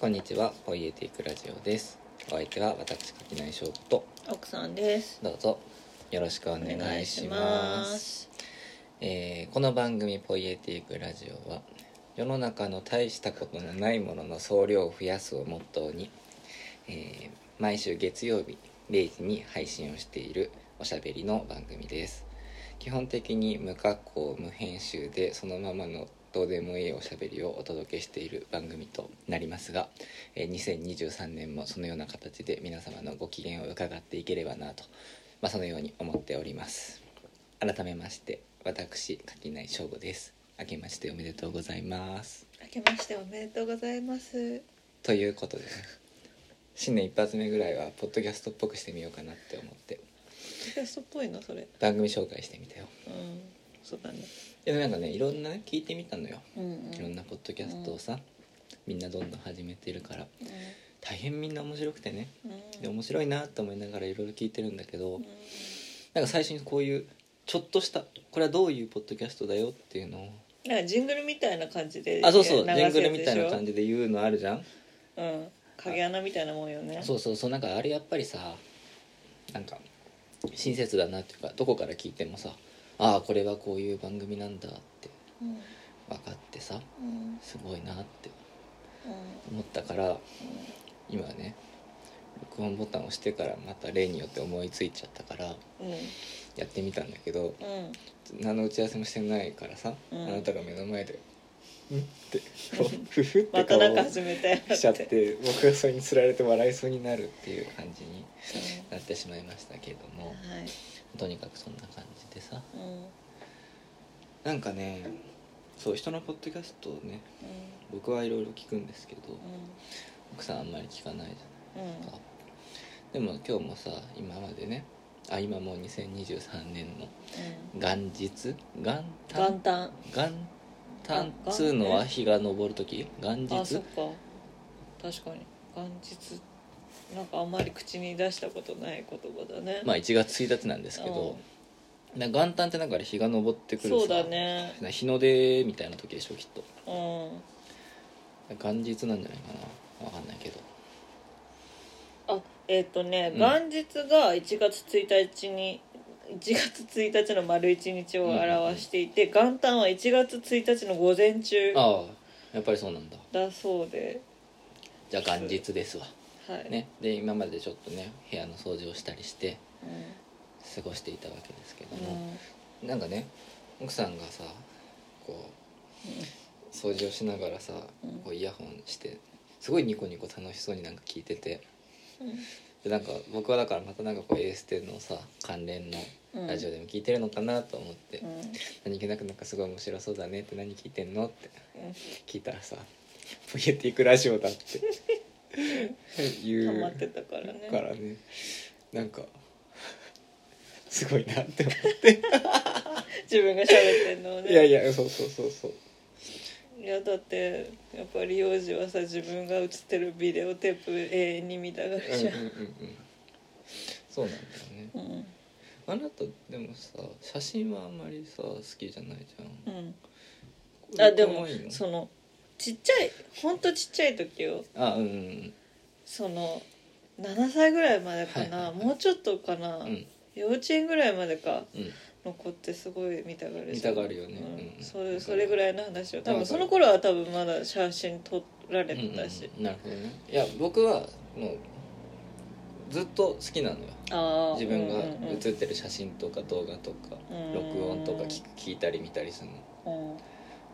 こんにちは、ポイエティックラジオです。お相手は私、柿内翔子と、奥さんですどうぞよろしくお願いします。えーこの番組、ポイエティックラジオは、世の中の大したことのないものの総量を増やすをモットーに、えー毎週月曜日0時に配信をしているおしゃべりの番組です。基本的に無加工無編集でそのままのどうでもいいおしゃべりをお届けしている番組となりますが、えー2023年もそのような形で皆様のご機嫌を伺っていければなと、まあ、そのように思っております。改めまして私垣内翔吾です。明けましておめでとうございます。明けましておめでとうございます。ということでね新年一発目ぐらいはポッドキャストっぽくしてみようかなって思ってキャストっぽいのそれ。番組紹介してみたよ。うんそうだね。でもなんかねいろんなね聞いてみたのよ。うんうん。いろんなポッドキャストをさ、みんなどんどん始めてるから。大変みんな面白くてね。うん。で面白いなと思いながらいろいろ聞いてるんだけど、うん。なんか最初にこういうちょっとしたこれはどういうポッドキャストだよっていうのをなんかジングルみたいな感じであそうそう。ジングルみたいな感じで言うのあるじゃん。ょうん。影穴みたいなもんよね。そうそう。そうなんかあれやっぱりさなんか親切だなっていうかどこから聞いてもさああこれはこういう番組なんだってうん分かってさうんすごいなってうん思ったから今ね録音ボタンを押してからまた例によって思いついちゃったからうんやってみたんだけどうん何の打ち合わせもしてないからさ、うんあなたが目の前で「ん?」ってふふって顔をしちゃって僕がそれにつられて笑いそうになるっていう感じにうなってしまいましたけれどもんはいとにかくそんな感じでさ。うん。なんかねそう人のポッドキャストをね僕はいろいろ聞くんですけど奥さんあんまり聞かないじうんうんゃないかでも今日もさ今までねあ今もう2023年の元日？元旦？元旦。元旦あつうのは日が昇る時？元日？確かに。元日なんかあんまり口に出したことない言葉だね。まあ1月1日なんですけどな元旦ってなんかあれ日が昇ってくるさそうだね。な日の出みたいな時でしょきっと。うん。元日なんじゃないかな。わかんないけど。あえっ、とね、うん。元日が1月1日に1月1日の丸1日を表していて、元旦は1月1日の午前中。ああやっぱりそうなんだ。だそうで。じゃあ元日ですわはい、ね。で今までちょっとね部屋の掃除をしたりしてう過ごしていたわけですけどん。も、なんかね奥さんがさこう掃除をしながらさうん。こうイヤホンしてすごいニコニコ楽しそうになんか聞いててうん。でなんか僕はだからまたなんかこうエーステのさ関連のラジオでも聞いてるのかなと思って、うん。何気なくなんかすごい面白そうだねって何聞いてんのってうん。聞いたらさ「ポイエティックラジオだ」って言うハマってたからね。からね。なんかすごいなって思って。自分が喋ってんのをね。いやいやそうそうそうそう。いやだってやっぱり幼児はさ自分が映ってるビデオテープ永遠に見たがるうんうんうんうん。そうなんだよね。うん。あなたでもさ写真はあんまりさ好きじゃないじゃん。うん。あでもそのちっちゃいほんとちっちゃい時よあうんうんその7歳ぐらいまでかな、はいはいはい。もうちょっとかな、うん。幼稚園ぐらいまでかうん。の子ってすごい見たがる見たがるよね。うん。うん。それそれぐらいの話を。多分その頃は多分まだ写真撮られうんうんてたし、うん。なるほどね。いや僕はもうずっと好きなのよ。ああ自分がうんうんうん。写ってる写真とか動画とかうん。録音とか聞く聞いたり見たりするの。うん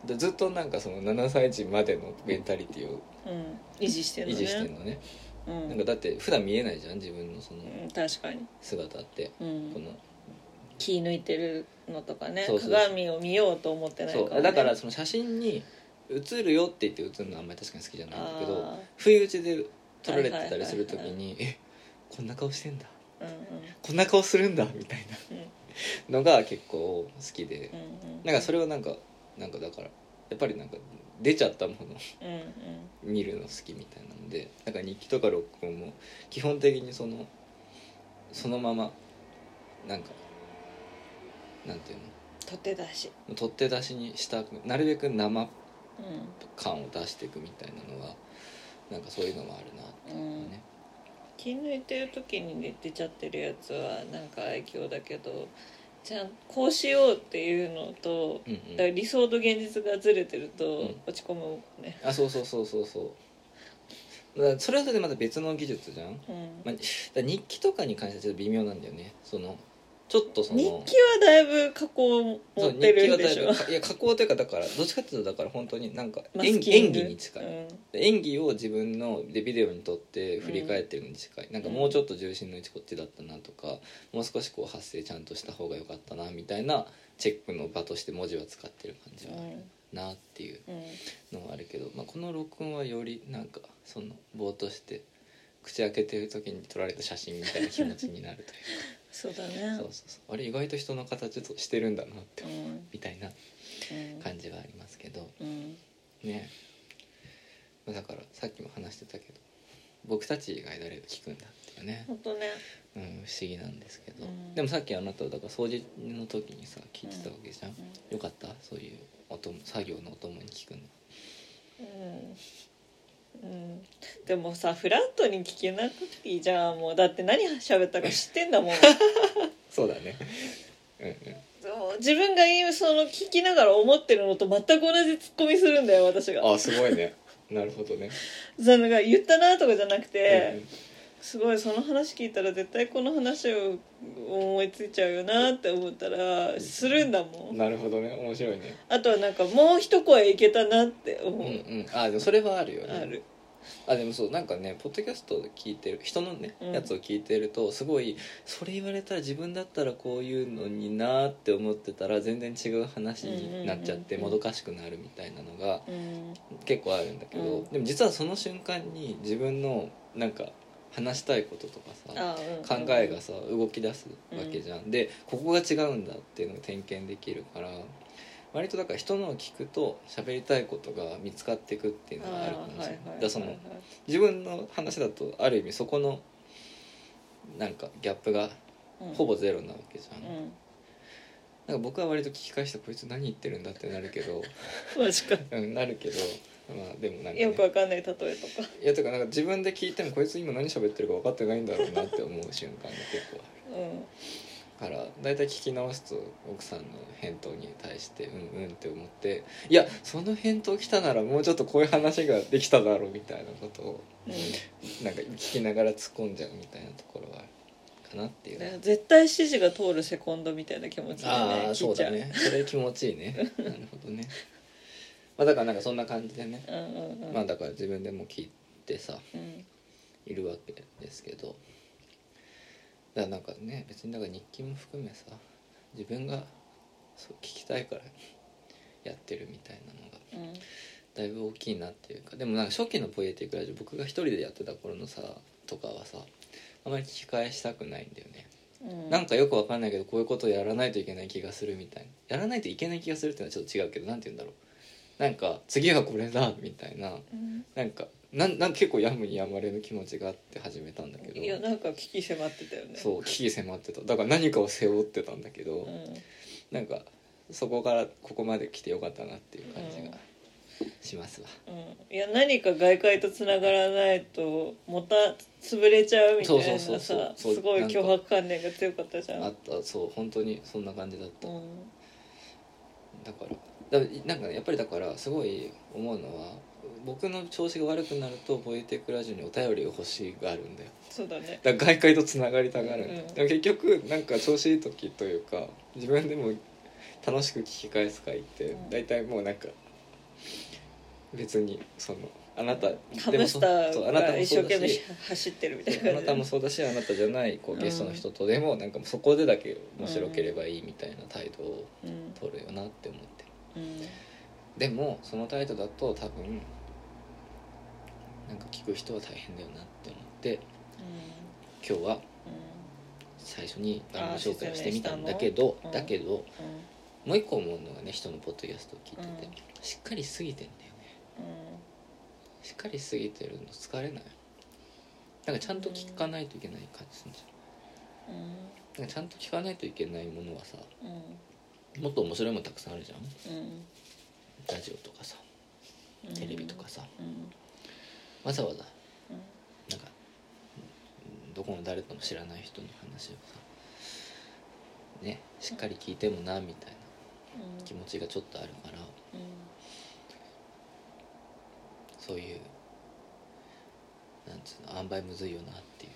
でずっとなんかその7歳児までのメンタリティをうん。維持してるのね。維持してるのね。うん。なんかだって普段見えないじゃん自分のそのうん確かに、姿って。うん。この。気抜いてるのとかね。そうそう鏡を見ようと思ってないから、ね、そう。だからその写真に写るよって言って写るのはあんまり確かに好きじゃないんだけどあ不意打ちで撮られてたはいはいはいはい。りする時に「えこんな顔してんだ。ーうん。こんな顔するんだ」みたいうんうん。なのが結構好きで。うんうん。なんかそれはなんかなんかだからやっぱりなんか出ちゃったもの。うんうん。見るの好きみたいなのでなんか日記とか録音も基本的にそのそのままなんかなんていう取って出し。の取って出しにしたくなるべく生うん感を出していくみたいなのはなんかそういうのもあるなっていうのはね、気抜いてる時に出ちゃってるやつはなんか愛嬌だけどじゃあこうしようっていうのと、うんうん。だから理想と現実がずれてるとん。落ち込むもんね。あそうそうそうそうそう。それはそれでまた別の技術じゃん、うん。まあ、日記とかに関してはちょっと微妙なんだよね。そのちょっとその日記はだいぶ加工を持ってるんでしょ。ぶいや加工というかだからどっちかっていうとだから本当になんかマ演スキング。演技に近い、うん。演技を自分のでビデオに撮って振り返ってるのに近い、なんかもうちょっと重心の位置こっちだったなとかもう少しこう発声ちゃんとした方が良かったなみたいなチェックの場として文字は使ってる感じはあるなっていううんのはあるけど、まあ、この録音はよりなんかそのぼーっとして口開けてる時に撮られた写真みたいな気持ちになるというそうだね。かそうそうそう。あれ意外と人の形としてるんだなってうん。みたいなうん。感じはありますけど。うん。ね。まあだからさっきも話してたけど僕たち以外誰が聞くんだっていうね、本当ね。うん、不思議なんですけど、うん。でもさっきあなたはだから掃除の時にさ聞いてたわけじゃん、ん。よかった？そういう音作業のお供に聞くの。うんうん。でもさフラットに聞けなくていいじゃん。もうだって何喋ったか知ってんだもん。そうだね。うんうん。自分が今その聞きながら思ってるのと全く同じツッコミするんだよ私が。あすごいね。なるほどね、そのが言ったなとかじゃなくて、うんうんすごいその話聞いたら絶対この話を思いついちゃうよなって思ったらするんだもん。なるほどね。面白いね。あとはなんかもう一声いけたなって思う、うんうん。あでもそれはあるよね。ある。あでもそうなんかねポッドキャストで聞いてる人のね、うん。やつを聞いてるとすごいそれ言われたら自分だったらこういうのになーって思ってたら全然違う話になっちゃってうんうんもどかしくなるみたいなのがうん。結構あるんだけど、うんでも実はその瞬間に自分のなんか話したいこととかさあうん考えがさ動き出すわけじゃん、でここが違うんだっていうのが点検できるから割とだから人のを聞くと喋りたいことが見つかっていくっていうのがあるかもしれない、だその自分の話だとある意味そこのなんかギャップがほぼゼロなわけじゃん、うん。なんか僕は割と聞き返してこいつ何言ってるんだってなるけど。うんなるけどまあでもなんか、ね、よくわかんない例えとか。いやとかなんか自分で聞いてもこいつ今何喋ってるか分かってないんだろうなって思う瞬間が結構ある。うん。から大体聞き直すと奥さんの返答に対してうんうんって思っていやその返答来たならもうちょっとこういう話ができただろうみたいなことをなんか聞きながら突っ込んじゃうみたいなところはあるかなっていう。ね絶対指示が通るセコンドみたいな気持ちでねああ聞いうちゃう。そだねそれ気持ちいいね。なるほどねまあだからなんかそんな感じでねうんうんうんまあだから自分でも聞いてさうんいるわけですけどだからなんかね別にだから日記も含めさ自分がそう聞きたいからやってるみたいなのがうんだいぶ大きいなっていうかでもなんか初期の「ポエティックラジオ」僕が一人でやってた頃のさとかはさあまり聞き返したくないんだよね、うんなんかよくわかんないけどこういうことをやらないといけない気がするみたいなやらないといけない気がするっていうのはちょっと違うけどなんて言うんだろうなんか次はこれだみたいな。うん。なんかなんなん結構やむにやまれぬ気持ちがあって始めたんだけど。いやなんか危機迫ってたよね。そう危機迫ってた。だから何かを背負ってたんだけど、うん。なんかそこからここまで来てよかったなっていう感じがしますわ、うん。いや何か外界とつながらないとまた潰れちゃうみたいなさすごい脅迫観念が強かったじゃん。あった。そう本当にそんな感じだった、うん。だからだなんかねやっぱりだからすごい思うのは僕の調子が悪くなるとポエテクラジオにお便りが欲しがるんだよ。そうだね。だから外界とつながりたがるんだよ、うんでも結局なんか調子いい時というか自分でも楽しく聞き返す回ってうん。大体もうなんか別にそのあなたハでもそムスターそうあなたがも一生懸命し走ってるみたいあななたもそうだしあなたじゃないこうゲストの人とでもなんかもうそこでだけ面白ければいいみたいな態度をうん。取るよなって思って。うんでもその態度だと多分なんか聞く人は大変だよなって思って今日はう最初に番組紹介をしてみたんだけどうん。だけどもう一個思うのがね人のポッドキャストを聞いてて、うん。しっかりしすぎてんだよね。しっかりしすぎてるの疲れない？なんかちゃんと聞かないといけない感じするん。ゃん。なんかちゃんと聞かないといけないものはさうんもっと面白いものたくさんあるじゃん。うん。ラジオとかさうん。テレビとかさ、うん。わざわざうん。なんかうんどこの誰とも知らない人の話をさねしっかり聞いてもなみたいなうん。気持ちがちょっとあるから。そういうなんつうの塩梅むずいよなっていう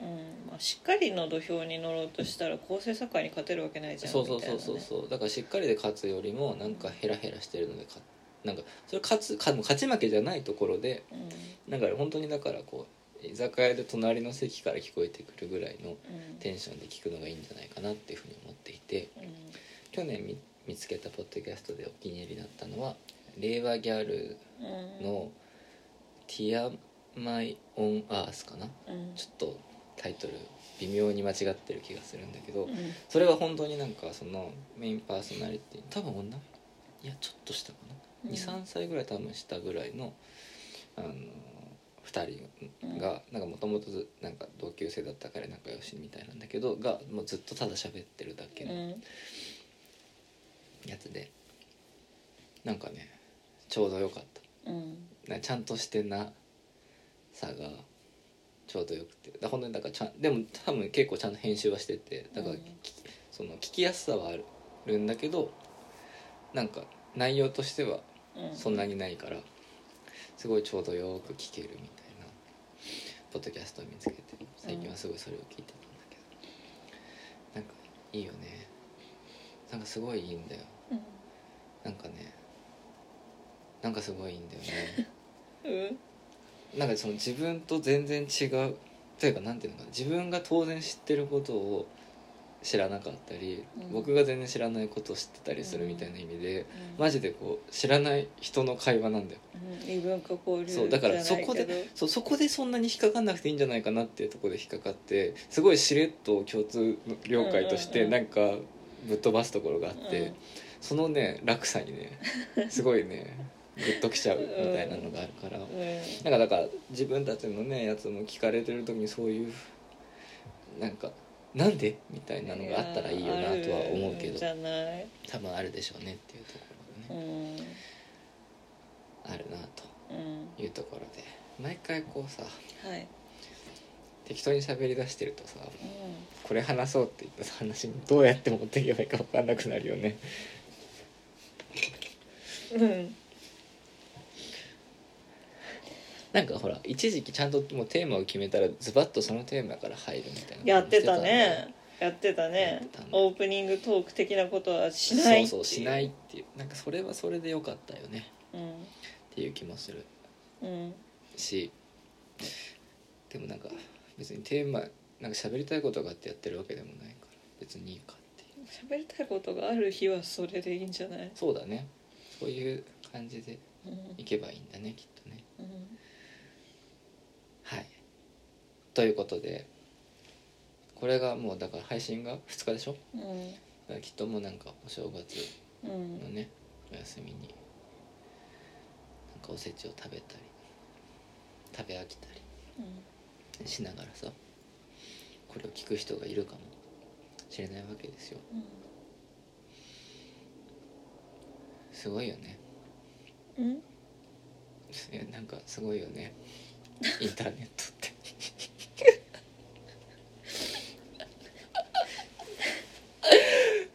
うんまあ、しっかりの土俵に乗ろうとしたら構成作家に勝てるわけないじゃんそうそうそうそうそう。だからしっかりで勝つよりもなんかヘラヘラしてるので勝なんかそれ勝つ勝勝ち負けじゃないところでうん。なんか本当にだからこう居酒屋で隣の席から聞こえてくるぐらいのうん。テンションで聞くのがいいんじゃないかなっていうふうに思っていてうん。去年見見つけたポッドキャストでお気に入りだったのは令和ギャルうん。の「ティアマイ・オン・アース」かな？うん。ちょっとタイトル微妙に間違ってる気がするんだけど、うん。それは本当になんかそのメインパーソナリティ多分女？いやちょっと下かな、うん。23歳ぐらい多分下ぐらいのあの2人がなんかもともとなんか同級生だったから仲良しみたいなんだけどがもうずっとただ喋ってるだけのうん。やつでなんかねちょうどよかった。うん。なちゃんとしてなさがちょうどよくて。だ本当にだからちゃんでも多分結構ちゃんと編集はしててだから、うん。きその聞きやすさはあるんだけどなんか内容としてはうん。そんなにないからすごいちょうどよく聞けるみたいなポッドキャストを見つけて最近はすごいそれを聞いてたんだけど。なんかいいよね。なんかすごいいいんだよ。うん。なんかねなんかすごいいいんだよね。うんなんかその自分と全然違うというかなんていうのかな自分が当然知ってることを知らなかったり、うん。僕が全然知らないことを知ってたりするみたいな意味で、うん。マジでこう知らない人の会話なんだよ。うん。異文化交流そうだからそこでそうそこでそんなに引っかかんなくていいんじゃないかなっていうところで引っかかってすごいしれっと共通の了解としうんうんうん。てなんかぶっ飛ばすところがあって、うん。そのね落差にね すごいねグッときちゃうみたいなのがあるから。うん。なんかだから自分たちのねやつも聞かれてる時にそういうなんかなんでみたいなのがあったらいいよなとは思うけど多分あるでしょうねっていうところうがね、んあるなうん。というところで。毎回こうさはい。適当に喋り出してるとさうこれ話そうって言った話にどうやって持っていけばいいか分かんなくなるよね。んうんなんかほら一時期ちゃんともうテーマを決めたらズバッとそのテーマから入るみたいなやってたね。やってたやねってたね。オープニングトーク的なことはしないそうそうしないいっていう。なんかそれはそれでよかったよね。うん。っていう気もする。うんしでもなんか別にテーマなんか喋りたいことがあってやってるわけでもないから別にいいかっていう。喋りたいことがある日はそれでいいんじゃない？そうだね。そういう感じでうん。いけばいいんだねきっとね。うんはいということでこれがもうだから配信が2日でしょ？だうん。からきっともうなんかお正月うん。のねお休みになんかおせちを食べたり食べ飽きたりうん。しながらさこれを聞く人がいるかもしれないわけですよ。すごいよね。うん？いやなんかすごいよね。インターネットって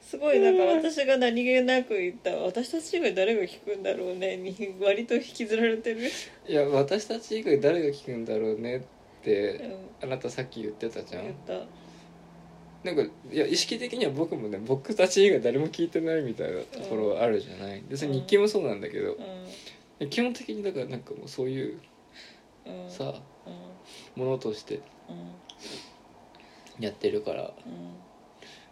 すごいなんか私が何気なく言った私たち以外誰が聞くんだろうねに割と引きずられてる。いや私たち以外誰が聞くんだろうねっうてん。あなたさっき言ってたじゃん。言った。なんかいや意識的には僕もね僕たち以外誰も聞いてないみたいなところあるじゃない。別に日記もそうなんだけどう基本的にだからなんかもうそういうんうん。さうん。ものとしてうん。やってるから。うん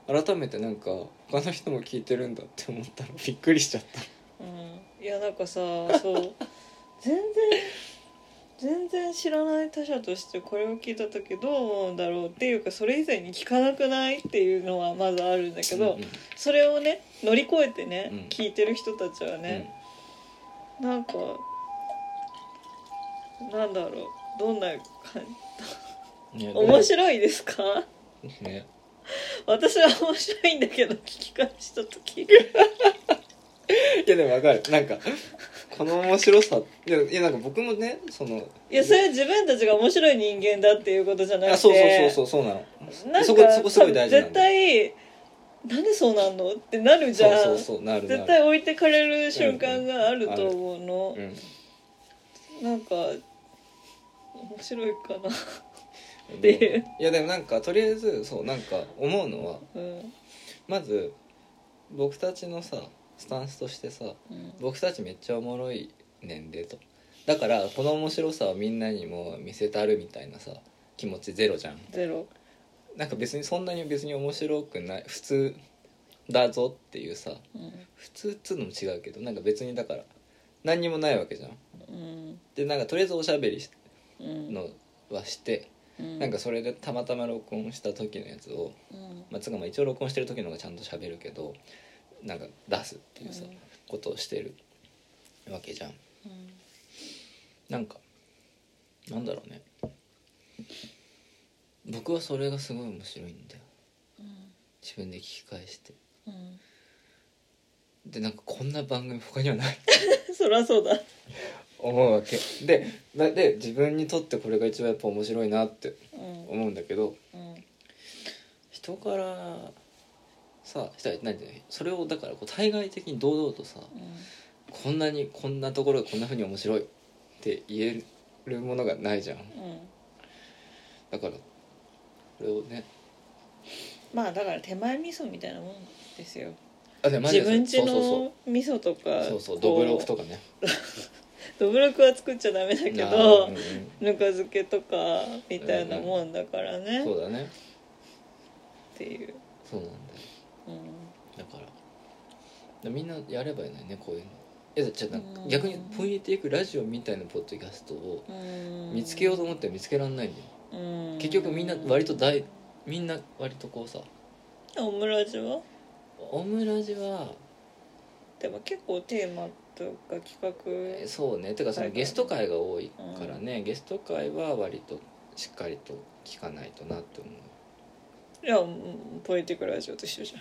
改めてなんか他の人も聞いてるんだって思ったら びっくりしちゃった。うん。いやなんかさそう。全然全然知らない他者としてこれを聞いた時どう思うんだろうっていうかそれ以前に聞かなくないっていうのはまずあるんだけど、うんうん。それをね乗り越えてね、うん。聞いてる人たちはね、なんかなんだろうどんな感じ面白いですか？ね 私は面白いんだけど聞き返した時。いやでもわかる。なんかこの面白さいやいやなんか僕もねそのいやそれは自分たちが面白い人間だっていうことじゃなくて。あそうそうそうそうそうなの。なんかそこそこすごい大事絶対なんでそうなんのってなるじゃん。そうそうそうなる絶対置いてかれる瞬間があると思うの、うん。なんか面白いかなっていう。いやでもなんかとりあえずそうなんか思うのはうん。まず僕たちのさスタンスとしてさうん。僕たちめっちゃおもろいねんでと。だからこの面白さをみんなにも見せたるみたいなさ気持ちゼロじゃん。ゼロ。なんか別にそんなに別に面白くない普通だぞっていうさうん。普通っつうのも違うけどなんか別にだから何にもないわけじゃん。うん。でなんかとりあえずおしゃべりしうん。のはして、うん。なんかそれでたまたま録音した時のやつをうん。まあ、つうかまあ一応録音してる時の方がちゃんと喋るけどなんか出すっていうさ、うん。ことをしてるわけじゃん。うん。なんかなんだろうね。僕はそれがすごい面白いんだよ。自分で聞き返して。うんでなんかこんな番組他にはない。そりゃそうだ。思うわけ。でなで自分にとってこれが一番やっぱ面白いなってうん思うんだけどうん人からさしたら何て言うのそれをだからこう対外的に堂々とさこんなにこんなところがこんなふうに面白いって言えるものがないじゃんうん。だからこれをね。まあだから手前味噌みたいなもんですよあでマジで自分家そうそうの味噌とかそうそう。そうこドブロクとかね。どぶろくは作っちゃダメだけどうんうんぬか漬けとかみたいなもんだからね、っそうだね。ていう、そうなんだよ。うん。だから。みんなやればいいのにねこういうの。えじゃあなんかうん。逆にポイエティックラジオみたいなポッドキャストをうん。見つけようと思っても見つけられないんだよ。うん。結局みんな割と大みんな割とこうさ。オムラジは？オムラジはでも結構テーマとか企え画そうね。てかそのはいゲスト会が多いからね、ゲスト会は割としっかりと聞かないとなって思う。いやうんポエティックラジオと一緒じゃ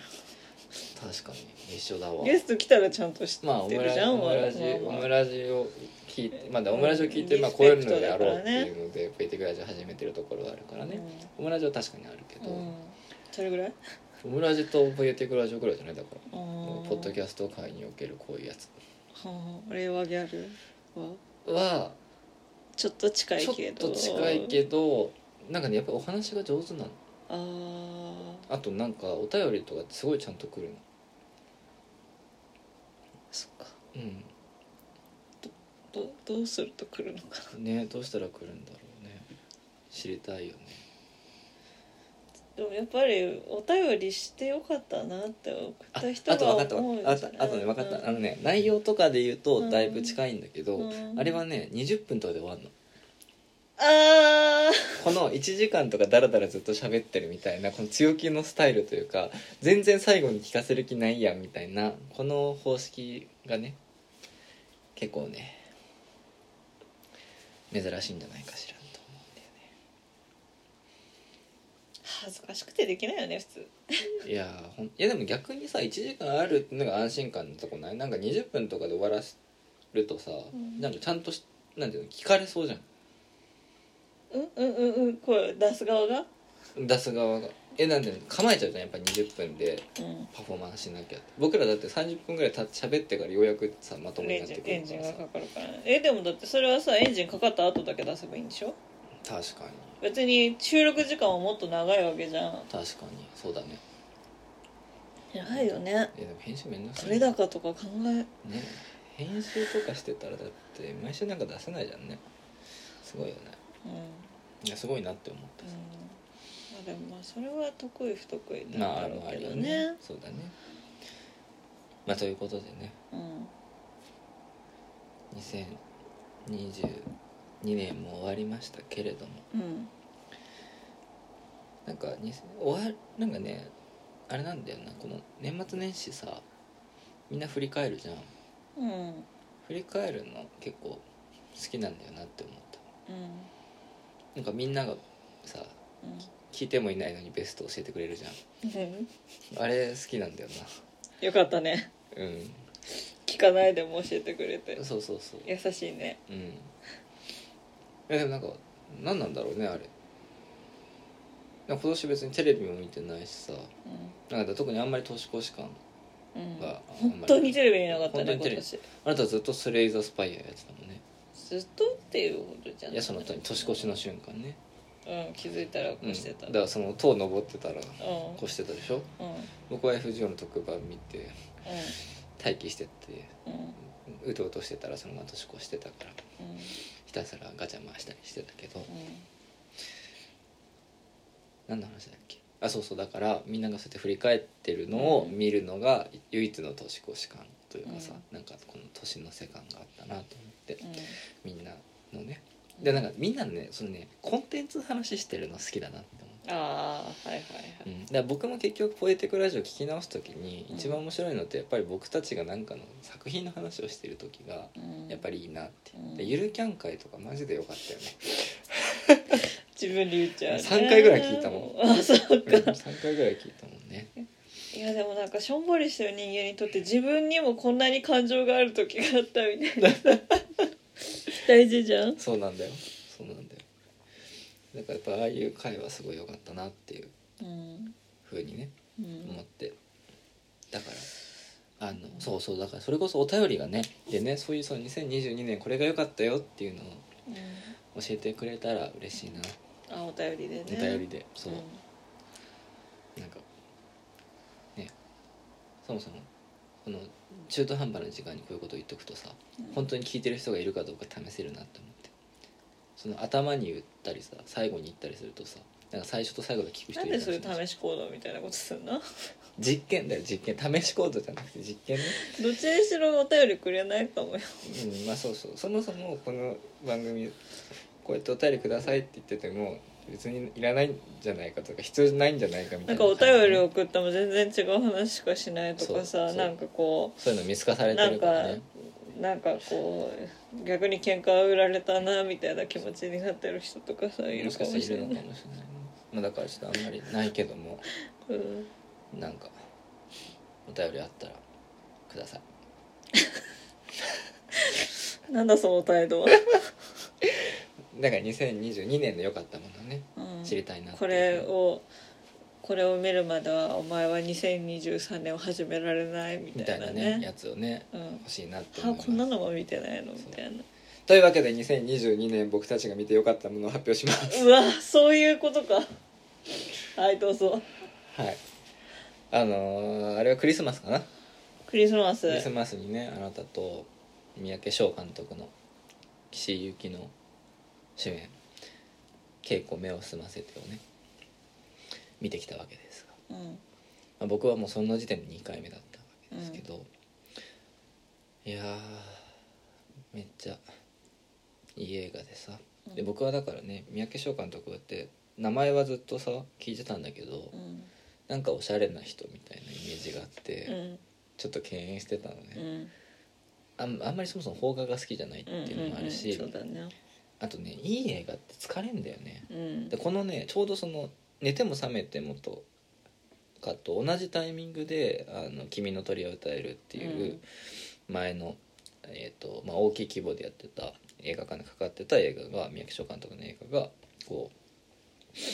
確かに。一緒だわ。んゲスト来たらちゃんと知ってるじゃん、オムラジまあまあオムラジを聞いてまあでうんオムラジを聞いて、リまあこういうリスペクトのでやろうっていうのでペイティクラジオ始めてるところがあるからね、オムラジは確かにあるけど、うん、うん、それぐらい？オムラジとポイエティクラジオぐらいじゃないだから、ポッドキャスト界におけるこういうやつはあ、令和ギャルははちょっと近いちょっと近いけどなんかねやっぱお話が上手なのあああとなんかお便りとかすごいちゃんと来るのそっかうんどどうすると来るのかなねどうしたら来るんだろうね知りたいよねでもやっぱりお便りしてよかったなって送あった人あと分かったが思う分かったああとね分かった。あのね内容とかで言うとだいぶ近いんだけど、うん。あれはね20分とかで終わるの。あこの1時間とかダラダラずっと喋ってるみたいなこの強気のスタイルというか全然最後に聞かせる気ないやんみたいなこの方式がね結構ね珍しいんじゃないかしらと思うんだよねー恥ずかしくてできないよね普通。いやーほんいやでも逆にさ1時間あるっていうのが安心感のとこない？なんか20分とかで終わらせるとさ、ん。なんかちゃんとしなんていうの聞かれそうじゃん。うんうんうんうん声出す側が？出す側が。えなんていうの構えちゃうじゃんやっぱ20分でうん。パフォーマンスしなきゃって。僕らだって30分ぐらいた喋ってからようやくさまともにエンジンなってくエンジンがるからさかかるからね。えでもだってそれはさエンジンかかった後だけ出せばいいんでしょ？確かに。別に収録時間はもっと長いわけじゃん。確かに。そうだね。長いよね。えでも編集めんどくさい。取れ高とか考え。ね。編集とかしてたらだって毎週なんか出せないじゃんね。すごいよね。うん。うんいやすごいなって思ったさ。まあでもまあそれは得意不得意まああるなんだろうあるよけどねね。そうだね。まあということでね。うん2022年も終わりましたけれども。うん。なんかに終わなんかねあれなんだよなこの年末年始さみんな振り返るじゃん。うん。振り返るの結構好きなんだよなって思った。うん。なんかみんながさ聞いてもいないのにベスト教えてくれるじゃん。うん。あれ好きなんだよよかったね。なうん。聞聞かないでも教えてくれて。そうそうそう。優しいね。うんえでもなんか何なんだろうねあれ。今年別にテレビも見てないしさ。うなんか特にあんまり年越し感ん、うん、が本当にテレビ見なかったね今年。あなたずっとスレイザースパイアやってたもんね。ずっとっていうほどじゃないいやその年越しの瞬間ね、うん気づいたらこうん、うしてた。だからその塔登ってたらうん。越してたでしょ？うん。僕は FGO の特番見て待機しててうん。うんうとうとしてたらそのまま年越してたから。うん。ひたすらガチャ回したりしてたけど。うん。何の話だっけ？あそうそう。だからみんながそうやって振り返ってるのを見るのが唯一の年越し感というかさ、なんかこの年の世感があったなと思ってみんなのね。でなんかみんなのねそのねコンテンツの話してるの好きだなって。ああはいはいはい。うん、だから僕も結局「ポエティクラジオ」聞き直す時にうん一番面白いのってやっぱり僕たちが何かの作品の話をしてる時がうん。やっぱりいいなって、うん。でゆるキャン会とかマジでよかったよね。自分で言っちゃう、ね、3回ぐらい聞いたもん。あそうか。3回ぐらい聞いたもんね。いやでもなんかしょんぼりしてる人間にとって自分にもこんなに感情がある時があったみたいな。大事じゃん。そうなんだよ。そうなんだよだからやっぱああいう会はすごい良かったなっていううんふうにねうん。思って。だからあのそうそうだからそれこそお便りがねでねそういうその2022年これが良かったよっていうのを教えてくれたら嬉しいな。あお便りでね。お便りでそう、ん。なんかねそもそもこの中途半端な時間にこういうことを言っとくとさうん。本当に聞いてる人がいるかどうか試せるなって思ってその頭に言ったりさ最後に言ったりするとさなんか最初と最後で聞く人ないんでそれるかもしれない試し行動みたいなことするの？実験だよ実験。試し行動じゃなくて実験ね。どっちにしろお便りくれないかもよ。うんまあそうそう。そもそもこの番組こうやってお便りくださいって言ってても別にいらないんじゃないかとか必要ないんじゃないかみたなないんかお便り送っても全然違う話しかしないとかそうそう。さなんかこそういうの見透かされてうなんかるからねなんかこう逆に喧嘩売られたなみたいな気持ちになってる人とかさいるかもしれないしたらいるのかもしれない。ねまあだからちょっとあんまりないけども。うん。なんかお便りあったらください。なんだその態度は、だから2022年の良かったものをね。うん。知りたいなってこれをこれを見るまではお前は2023年を始められないみみたいなねねやつをねうん。欲しいなってあ思います。こんなのも見てないの？みたいな。というわけで2022年僕たちが見て良かったものを発表します。うわそういうことか。はいどうぞ。はい。あのーあれはクリスマスかな？クリスマス。クリスマスにねあなたと三宅翔監督の岸井ゆきの主演「稽古目を澄ませて」をね見てきたわけですが、うん。まあ、僕はもうその時点で2回目だったわけですけど、いやーめっちゃいい映画でさ。で僕はだからね三宅翔監督って名前はずっとさ聞いてたんだけど、うん。なんかおしゃれな人みたいなイメージがあって、うん。ちょっと敬遠してたのね、うん。あんあんまりそもそも邦画が好きじゃないっていうのもあるし、うんうんうんそうだね。あとねいい映画って疲れんだよね。うん。でこのねちょうどその「寝ても覚めても」とかと同じタイミングで「あの君の鳥を歌える」っていう前の、えーとまあ、大きい規模でやってた映画館でかかってた映画が三宅翔監督の映画がこ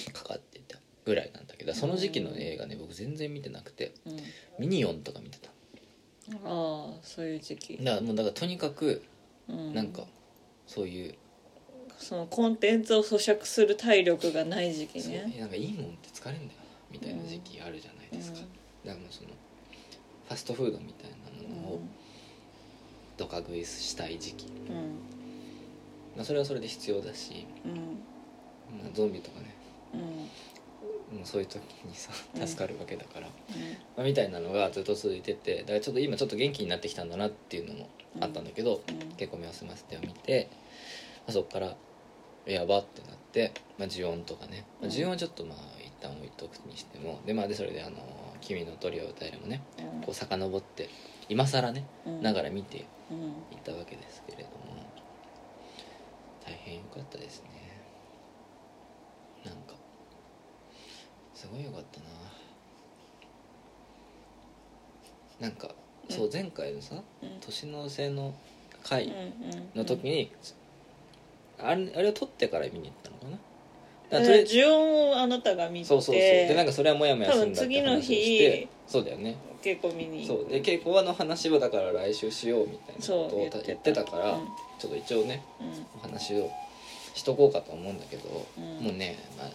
うかかっていたぐらいなんだけどその時期の映画ね僕全然見てなくてうん「ミニオン」とか見てた。ああそういう時期。だからもうだからとにかくうん。なんかそういうそのコンテンツを咀嚼する体力がない時期ね。なんかいいもんって疲れんだよ。なみたいな時期あるじゃないですか、だからもうそのファストフードみたいなものをドカ食いしたい時期、うん。まあ、それはそれで必要だし、うん。まあ、ゾンビとかね。うん。もうそういう時にさうん。助かるわけだから、まあ、みたいなのがずっと続いててだからちょっと今ちょっと元気になってきたんだなっていうのもあったんだけど、うん。結構目を澄ませてを見て、まあ、そこからやばってなって、まあ、呪音とかね、まあ、呪音はちょっとまあ一旦置いとくにしてもでまあでそれであの「君の鳥を歌える」もねこう遡って今更ねうん。ながら見ていうん。ったわけですけれども大変良かったですね。なんかすごい良かったな。なんかそう前回のさうん。年の瀬の回うんうん。の時に、あれあれを撮ってから見に行ったのかな？だかららとりあえず呪音をあなたが見てそうそうそう。でなんかそれはモヤモヤするんだって話を日してそう。だよね結構見にそう。で稽古場の話をだから来週しようみたいなことを言ってたから、うん。ちょっと一応ねうん。お話をしとこうかと思うんだけど、うん。もうね、まあ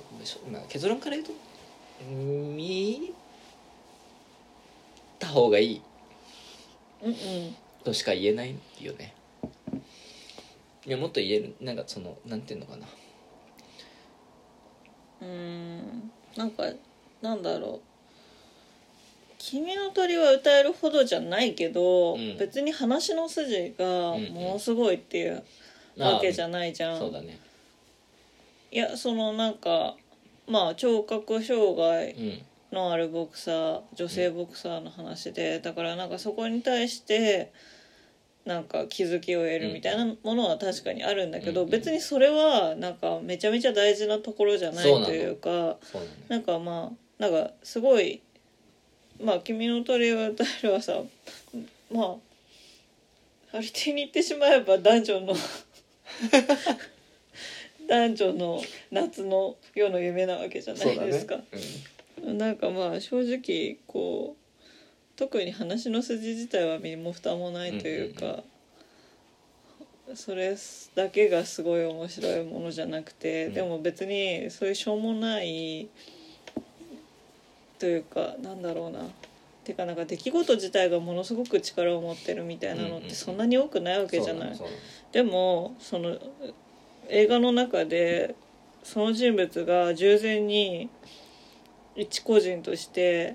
まあ、結論から言うと見た方がいいうんうん。としか言えないよねいやもっと言えるなんかそのなんていうのかな。うーんなんかなんだろう「君の鳥は歌えるほどじゃないけど、うん。別に話の筋がものすごいっていうわけじゃないじゃん、そうだね。いやそのなんかまあ聴覚障害うん。のあるボクサー女性ボクサーの話でだからなんかそこに対してなんか気づきを得るみたいなものは確かにあるんだけど、うん別にそれはなんかめちゃめちゃ大事なところじゃないというかなんかまあなんかすごいまあ「君の鳥を歌える」はさまあ張り手に言ってしまえば男女の 男女の夏の夜の夢なわけじゃないですか。なんかまあ正直こう特に話の筋自体は身も蓋もないというか、それだけがすごい面白いものじゃなくて、うん。でも別にそういうしょうもないというかなんだろうな。てかなんか出来事自体がものすごく力を持ってるみたいなのってそんなに多くないわけじゃない。でもその映画の中でその人物が従前に一個人として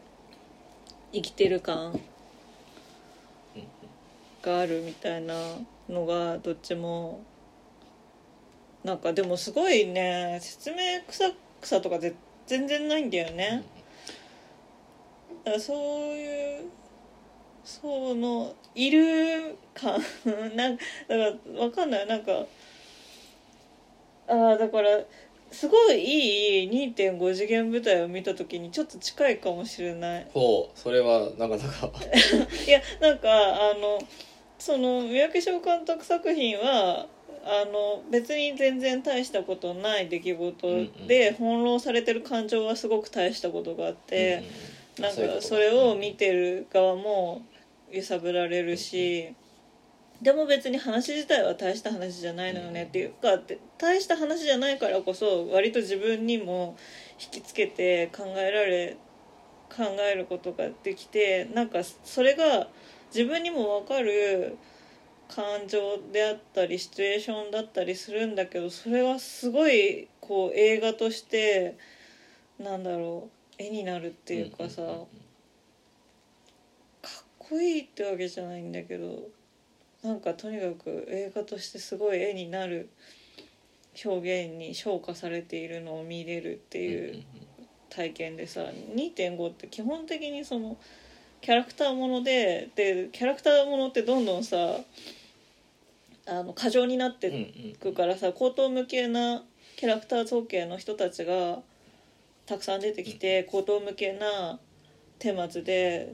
生きてる感があるみたいなのがどっちもなんかでもすごいね説明草草とかぜ全然ないんだよね。だからそういうそのいる感。なんだからわかんない。なんかああだからすごいいい2.5次元舞台を見た時にちょっと近いかもしれない。ほうそれはなかなか。いやなんかあのその三宅翔監督作品はあの別に全然大したことない出来事で翻弄されてる感情はすごく大したことがあって、うんうんなんかそれを見てる側も揺さぶられるしでも別に話自体は大した話じゃないのよねっていうかって大した話じゃないからこそ割と自分にも引きつけて考えられ考えることができてなんかそれが自分にも分かる感情であったりシチュエーションだったりするんだけどそれはすごいこう映画としてなんだろう絵になるっていうかさ、かっこいいってわけじゃないんだけどなんかとにかく映画としてすごい絵になる表現に昇華されているのを見れるっていう体験でさ2.5って基本的にそのキャラクターものででキャラクターものってどんどんさあの過剰になってくからさ高等無形なキャラクター造形の人たちがたくさん出てきて高等無形な顛末で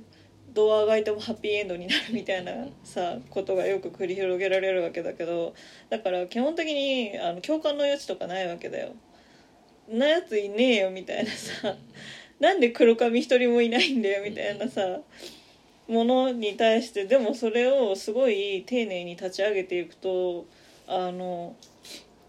どうあがいてもハッピーエンドになるみたいなさことがよく繰り広げられるわけだけどだから基本的にあの共感の余地とかないわけだよ。なやついねえよみたいなさなんで黒髪一人もいないんだよみたいなさものに対してでもそれをすごい丁寧に立ち上げていくとあの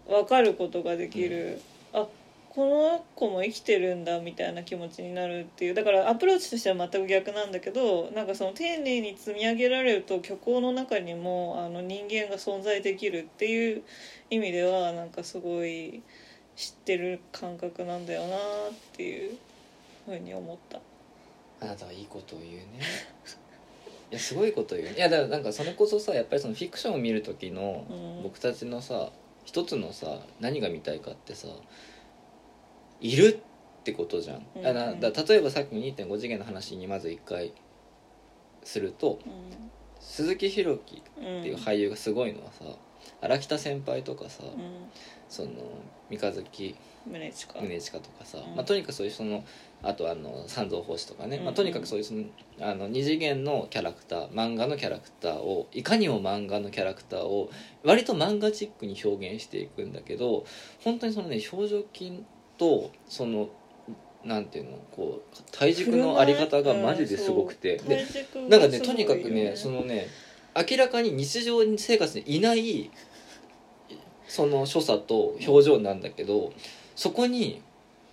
分かることができる、あこの子も生きてるんだみたいな気持ちになるっていうだからアプローチとしては全く逆なんだけどなんかその丁寧に積み上げられると虚構の中にもあの人間が存在できるっていう意味ではなんかすごい知ってる感覚なんだよなっていうふうに思った。あなたはいいことを言うね。いやすごいこと言うね。いやだからなんかそれこそさやっぱりそのフィクションを見る時のうん。僕たちのさ一つのさ何が見たいかってさいるってことじゃん、うん。だからだから例えばさっきの2.5次元の話にまず一回すると鈴木宏樹うんっていう俳優がすごいのはさ荒北先輩とかさうん。その三日月宗近とかさ、うん。まあ、とにかくそういうそのあとあの三蔵法師とかね、うん。まあ、とにかくそういうそのあの二次元のキャラクター漫画のキャラクターをいかにも漫画のキャラクターを割と漫画チックに表現していくんだけど本当にそのね表情筋とそのなんていうのこう体軸のあり方がマジですごくて、うんでなんかねとにかくねよそのね明らかに日常生活にいないその所作と表情なんだけどそこに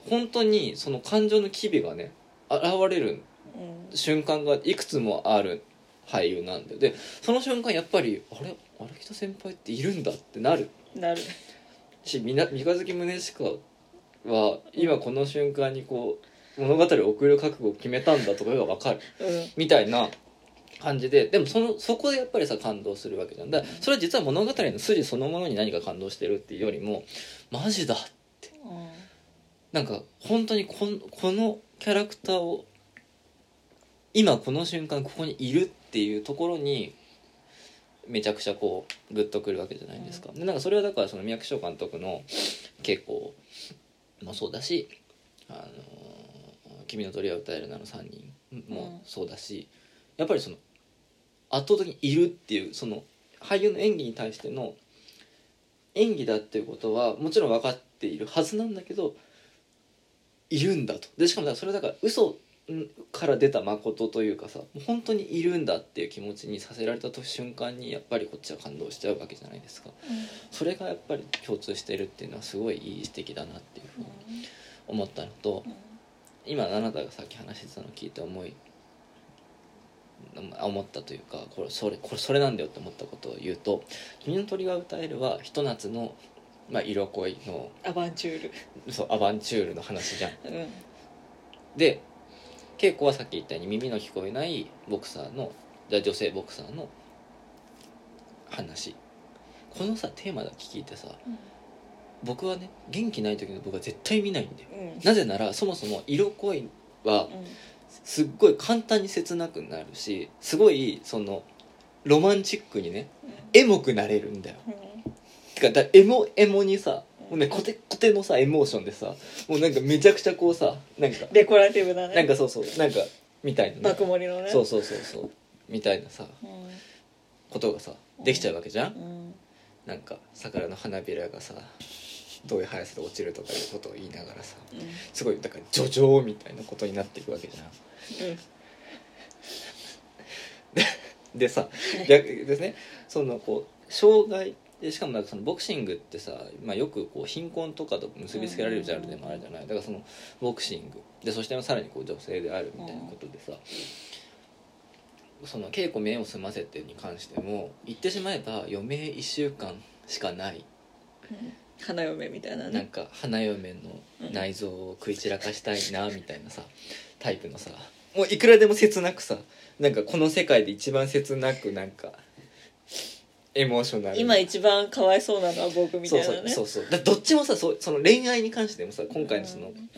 本当にその感情の機微がね現れるうん。瞬間がいくつもある俳優なんだよ。でその瞬間やっぱりあれ？荒北先輩っているんだってなる。なる。し三日月宗近は今この瞬間にこう物語を送る覚悟を決めたんだとかが分かる。うん。みたいな感じででもそのそこでやっぱりさ感動するわけじゃん。だからそれは実は物語の筋そのものに何か感動してるっていうよりもマジだうん。なんか本当にこんこのキャラクターを今この瞬間ここにいるっていうところにめちゃくちゃこうグッとくるわけじゃないですか、でなんかそれはだからその宮城翔監督の稽古もそうだし「あの君の鳥は歌えるな」の3人もそうだし、やっぱりその圧倒的にいるっていうその俳優の演技に対しての演技だっていうことはもちろん分かっているはずなんだけどいるんだと。でしかもだからそれだから嘘から出た誠というかさ本当にいるんだっていう気持ちにさせられた瞬間にやっぱりこっちは感動しちゃうわけじゃないですか。それがやっぱり共通してるっていうのはすごいいい指摘だなっていうふうに思ったのと今あなたがさっき話してたのを聞いて思い思ったというかこれそれこれそれなんだよって思ったことを言うと「君の鳥が歌える」はひと夏の、まあ、色恋のアバンチュール。そうアバンチュールの話じゃん。うん。で稽古はさっき言ったように耳の聞こえないボクサーの女性ボクサーの話。このさテーマだけ聞いてさ僕はね元気ない時の僕は絶対見ないんだよ。うん。なぜならそもそも色恋はうん。すっごい簡単に切なくなるしすごいそのロマンチックにねエモくなれるんだよ。うん。てかだエモエモにさもうねコテコテのさエモーションでさもうなんかめちゃくちゃこうさなんかデコラティブだね。なんかそうそうなんかみたいなね。爆盛りのね。そうそうそうそうみたいなさうん。ことがさできちゃうわけじゃん？うん。なんか桜の花びらがさどういう速さで落ちるとかいうことを言いながらさすごいだから叙情みたいなことになっていくわけじゃん。うん。でさ逆ですね。そのこう障害でしかもなんかそのボクシングってさ、まあ、よくこう貧困とかと結びつけられるジャンルでもあるじゃない？だからそのボクシング。でそしてさらにこう女性であるみたいなことでさ、その稽古目を澄ませてに関しても言ってしまえば余命1週間しかない。花嫁みたいななんねか花嫁の内臓を食い散らかしたいなみたいなさタイプのさもういくらでも切なくさなんかこの世界で一番切なくなんかエモーショナル今一番かわいそうなのは僕みたそいうなね。そうそうそうだどっちもさそうその恋愛に関してもさ今回のそのうん。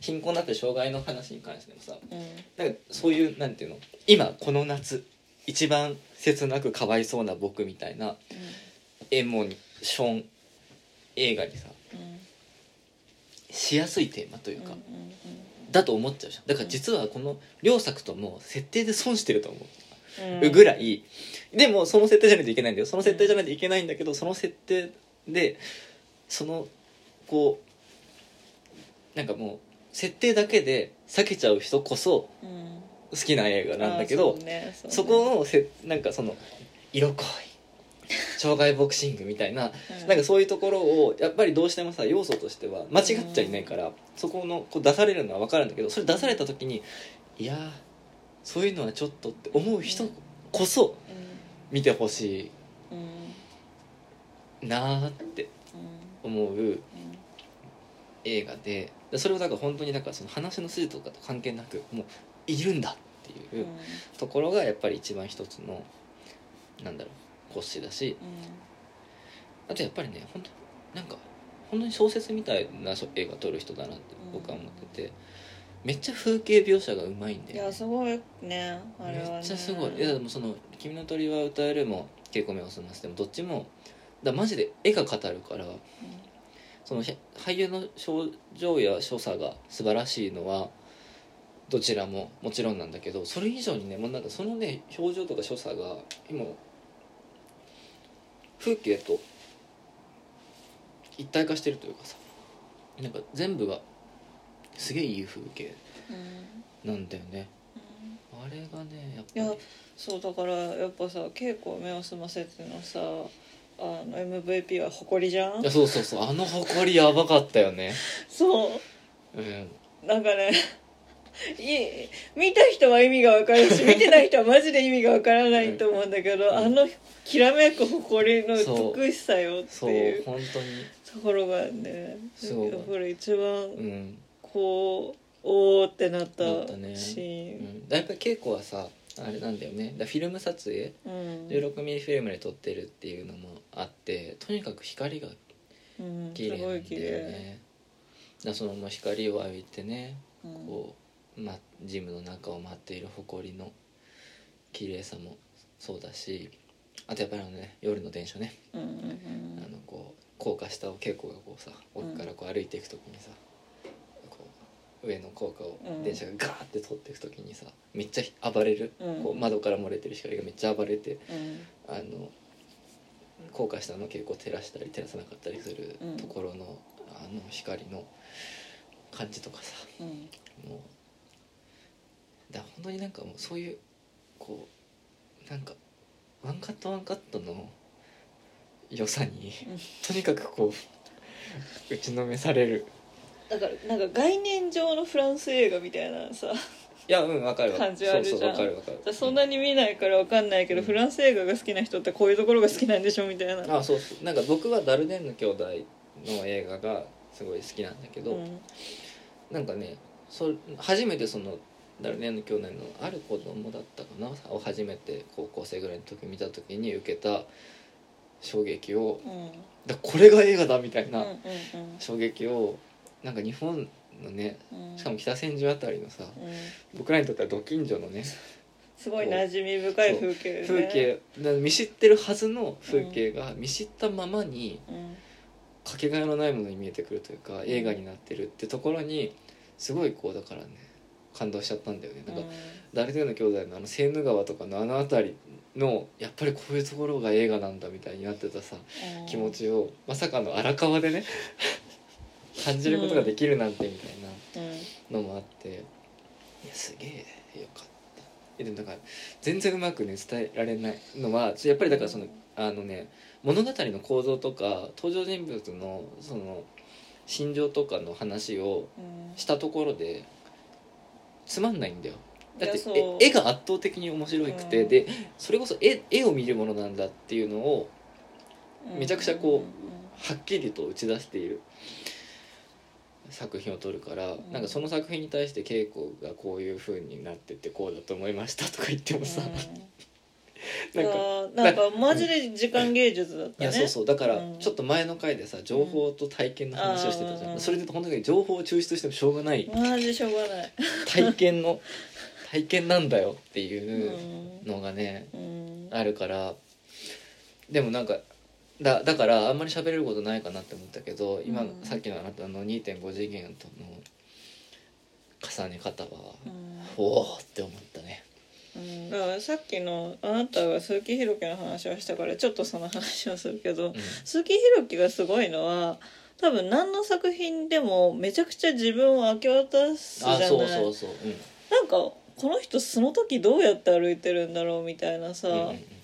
貧困だったり障害の話に関してもさうん。なんかそういうなんていうの今この夏一番切なくかわいそうな僕みたいなエモーション映画にさうん。しやすいテーマというか、だと思っちゃうじゃん。だから実はこの両作とも設定で損してると思う。んうぐらい、でもその設定じゃないといけないんだよ。その設定じゃないといけないんだけどその設定でそのこうなんかもう設定だけで避けちゃう人こそうん。好きな映画なんだけどあーそうねそうね。そこのせなんかその色恋。障害ボクシングみたいなうん。なんかそういうところをやっぱりどうしてもさ要素としては間違っちゃいないから、そこのこう出されるのは分かるんだけどそれ出された時にいやーそういうのはちょっとって思う人こそ見てほしいなーって思う映画ででそれをだから本当にだからその話の筋とかと関係なくもういるんだっていうところがやっぱり一番一つのなんだろう骨子だし。あとやっぱりね本当なんか本当に小説みたいな映画撮る人だなって僕は思ってて、めっちゃ風景描写がうまいんいだよやすごいねあれはね。めっちゃすごい。いやでもその「君の鳥は歌える」も「稽古目を澄ませてもどっちもだマジで絵が語るからそのへ俳優の症状や所作が素晴らしいのはどちらももちろんなんだけどそれ以上にねもうなんかそのね表情とか所作が今風景と一体化してるというかさなんか全部がすげえいい風景うん。なんだよね。あれがねやっいやぱりそうだからやっぱさ稽古を目を澄ませてのさあの MVP は誇りじゃん？いやそうそうそう。あの誇りやばかったよね。そう。うん。なんかねい見た人は意味が分かるし 見てない人はマジで意味が分からないと思うんだけど、うん。あのきらめく誇りの美しさよっていう本当に。ところがね。そう。やっぱり一番うんこうおーってなったなったね。シうーン、ん、やっぱり稽古はさあれなんだよね。だフィルム撮影？うん。16ミリフィルムで撮ってるっていうのもあってとにかく光がうん、綺麗ないんだよね。だからそのまあ光を浴びてねうん。こう、ま、ジムの中を待っている埃の綺麗さもそうだしあとやっぱりあのね夜の電車ね、うんうんあのこう高架下を稽古がこうさ奥からこう歩いていく時にさ、こう上の高架をうん。電車がガーって通っていく時にさめっちゃ暴れる、うん。こう窓から漏れてる光がめっちゃ暴れてうん。あの高架下の稽古を照らしたり照らさなかったりするうん。ところの、あの光の感じとかさうん。もうだ本当になんかもうそういうこうなんかワンカットワンカットの良さに、うん。とにかくこう打ちのめされるだからなんか概念上のフランス映画みたいなさいやうんわかる感じあるじゃん。そうそうわかるわかる。そんなに見ないからわかんないけど、うんフランス映画が好きな人ってこういうところが好きなんでしょみたいな。あそうそう。なんか僕はダルデンの兄弟の映画がすごい好きなんだけど、うん。なんかねそ初めてそのダルデンの兄弟のある子供だったかなを初めて高校生ぐらいの時見た時に受けた衝撃をうん。だこれが映画だみたいなうんうん。衝撃をなんか日本のねうん。しかも北千住あたりのさうん。僕らにとってはど近所のねすごい馴染み深い風景でね風景。だ見知ってるはずの風景が見知ったままにうん。かけがえのないものに見えてくるというか映画になってるってところにすごいこうだからね感動しちゃったんだよね。なんか誰での兄弟のあのセーヌ川とかのあの辺りのやっぱりこういうところが映画なんだみたいになってたさうん。気持ちをまさかの荒川でね感じることができるなんてみたいうん。なのもあって。いやすげえよかった。えでもだから全然うまくね伝えられないのはやっぱりだからそのあのね物語の構造とか登場人物のその心情とかの話をうん。したところでつまんないんだよ。だって絵が圧倒的に面白くて、うん。でそれこそ絵絵を見るものなんだっていうのをめちゃくちゃこはっきりと打ち出している作品を撮るから、ん。なんかその作品に対して稽古がこういう風になっててこうだと思いましたとか言ってもさ、うん。なんかなんかマジで時間芸術だったね。いやそうそう。だからうん。ちょっと前の回でさ情報と体験の話をしてたじゃん、うん。それで本当に情報を抽出してもしょうがない。マジしょうがない。体験の体験なんだよっていううんのがねうん。あるから。でもなんかだだからあんまり喋れることないかなって思ったけど今、うん。さっきのあなたの2.5次元との重ね方は、うん。おおって思ったね。うん。だからさっきのあなたが鈴木ひろきの話をしたからちょっとその話をするけど、うん。鈴木ひろきがすごいのは多分何の作品でもめちゃくちゃ自分を明け渡すじゃない。あそうそうそう。うん。なんかこの人その時どうやって歩いてるんだろうみたいなさ、うんうんうん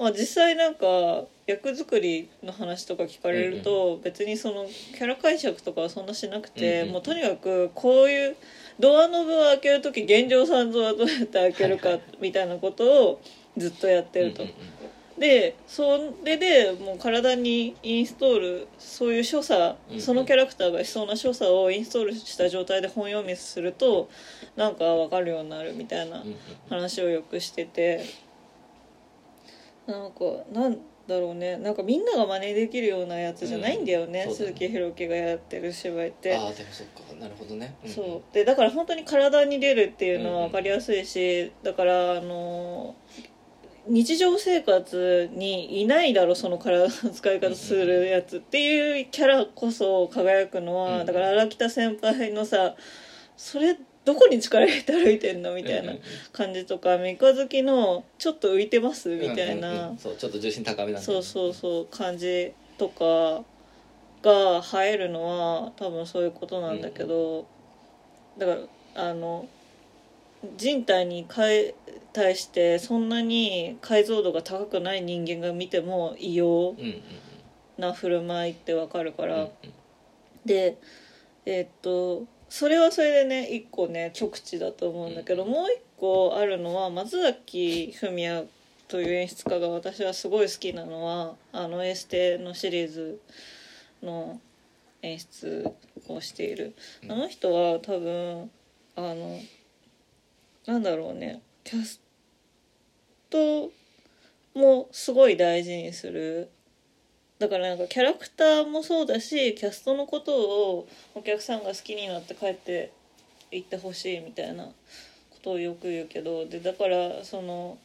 まあ、実際なんか役作りの話とか聞かれると別にそのキャラ解釈とかはそんなしなくて、もうとにかくこういうドアノブを開ける時現状三蔵はどうやって開けるかみたいなことをずっとやってると。でそれでもう体にインストールそういう所作、そのキャラクターがしそうな所作をインストールした状態で本読みするとなんか分かるようになるみたいな話をよくしててなんかなんだろうね。なんかみんなが真似できるようなやつじゃないんだよね,、うん鈴木宏樹がやってる芝居って。ああでもそっか。なるほどね、んん。そう。でだから本当に体に出るっていうのは分かりやすいし、だからあの日常生活にいないだろその体の使い方するやつっていうキャラこそ輝くのは、うん。だから荒北先輩のさそれどこに力入れて歩いてんのみたいな感じとか三日月のちょっと浮いてますみたいうんうんうなん。そうちょっと重心高めなそうそうそう感じとかが映えるのは多分そういうことなんだけど、だからあの人体に対対してそんなに解像度が高くない人間が見ても異様な振る舞いってわかるから、でえーっとそれはそれでね一個ね極致だと思うんだけど、うん。もう一個あるのは松崎文也という演出家が私はすごい好きなのはあのエステのシリーズの演出をしている、うん。あの人は多分あのなんだろうねキャストもすごい大事にするだからなんかキャラクターもそうだしキャストのことをお客さんが好きになって帰って行ってほしいみたいなことをよく言うけどでだからその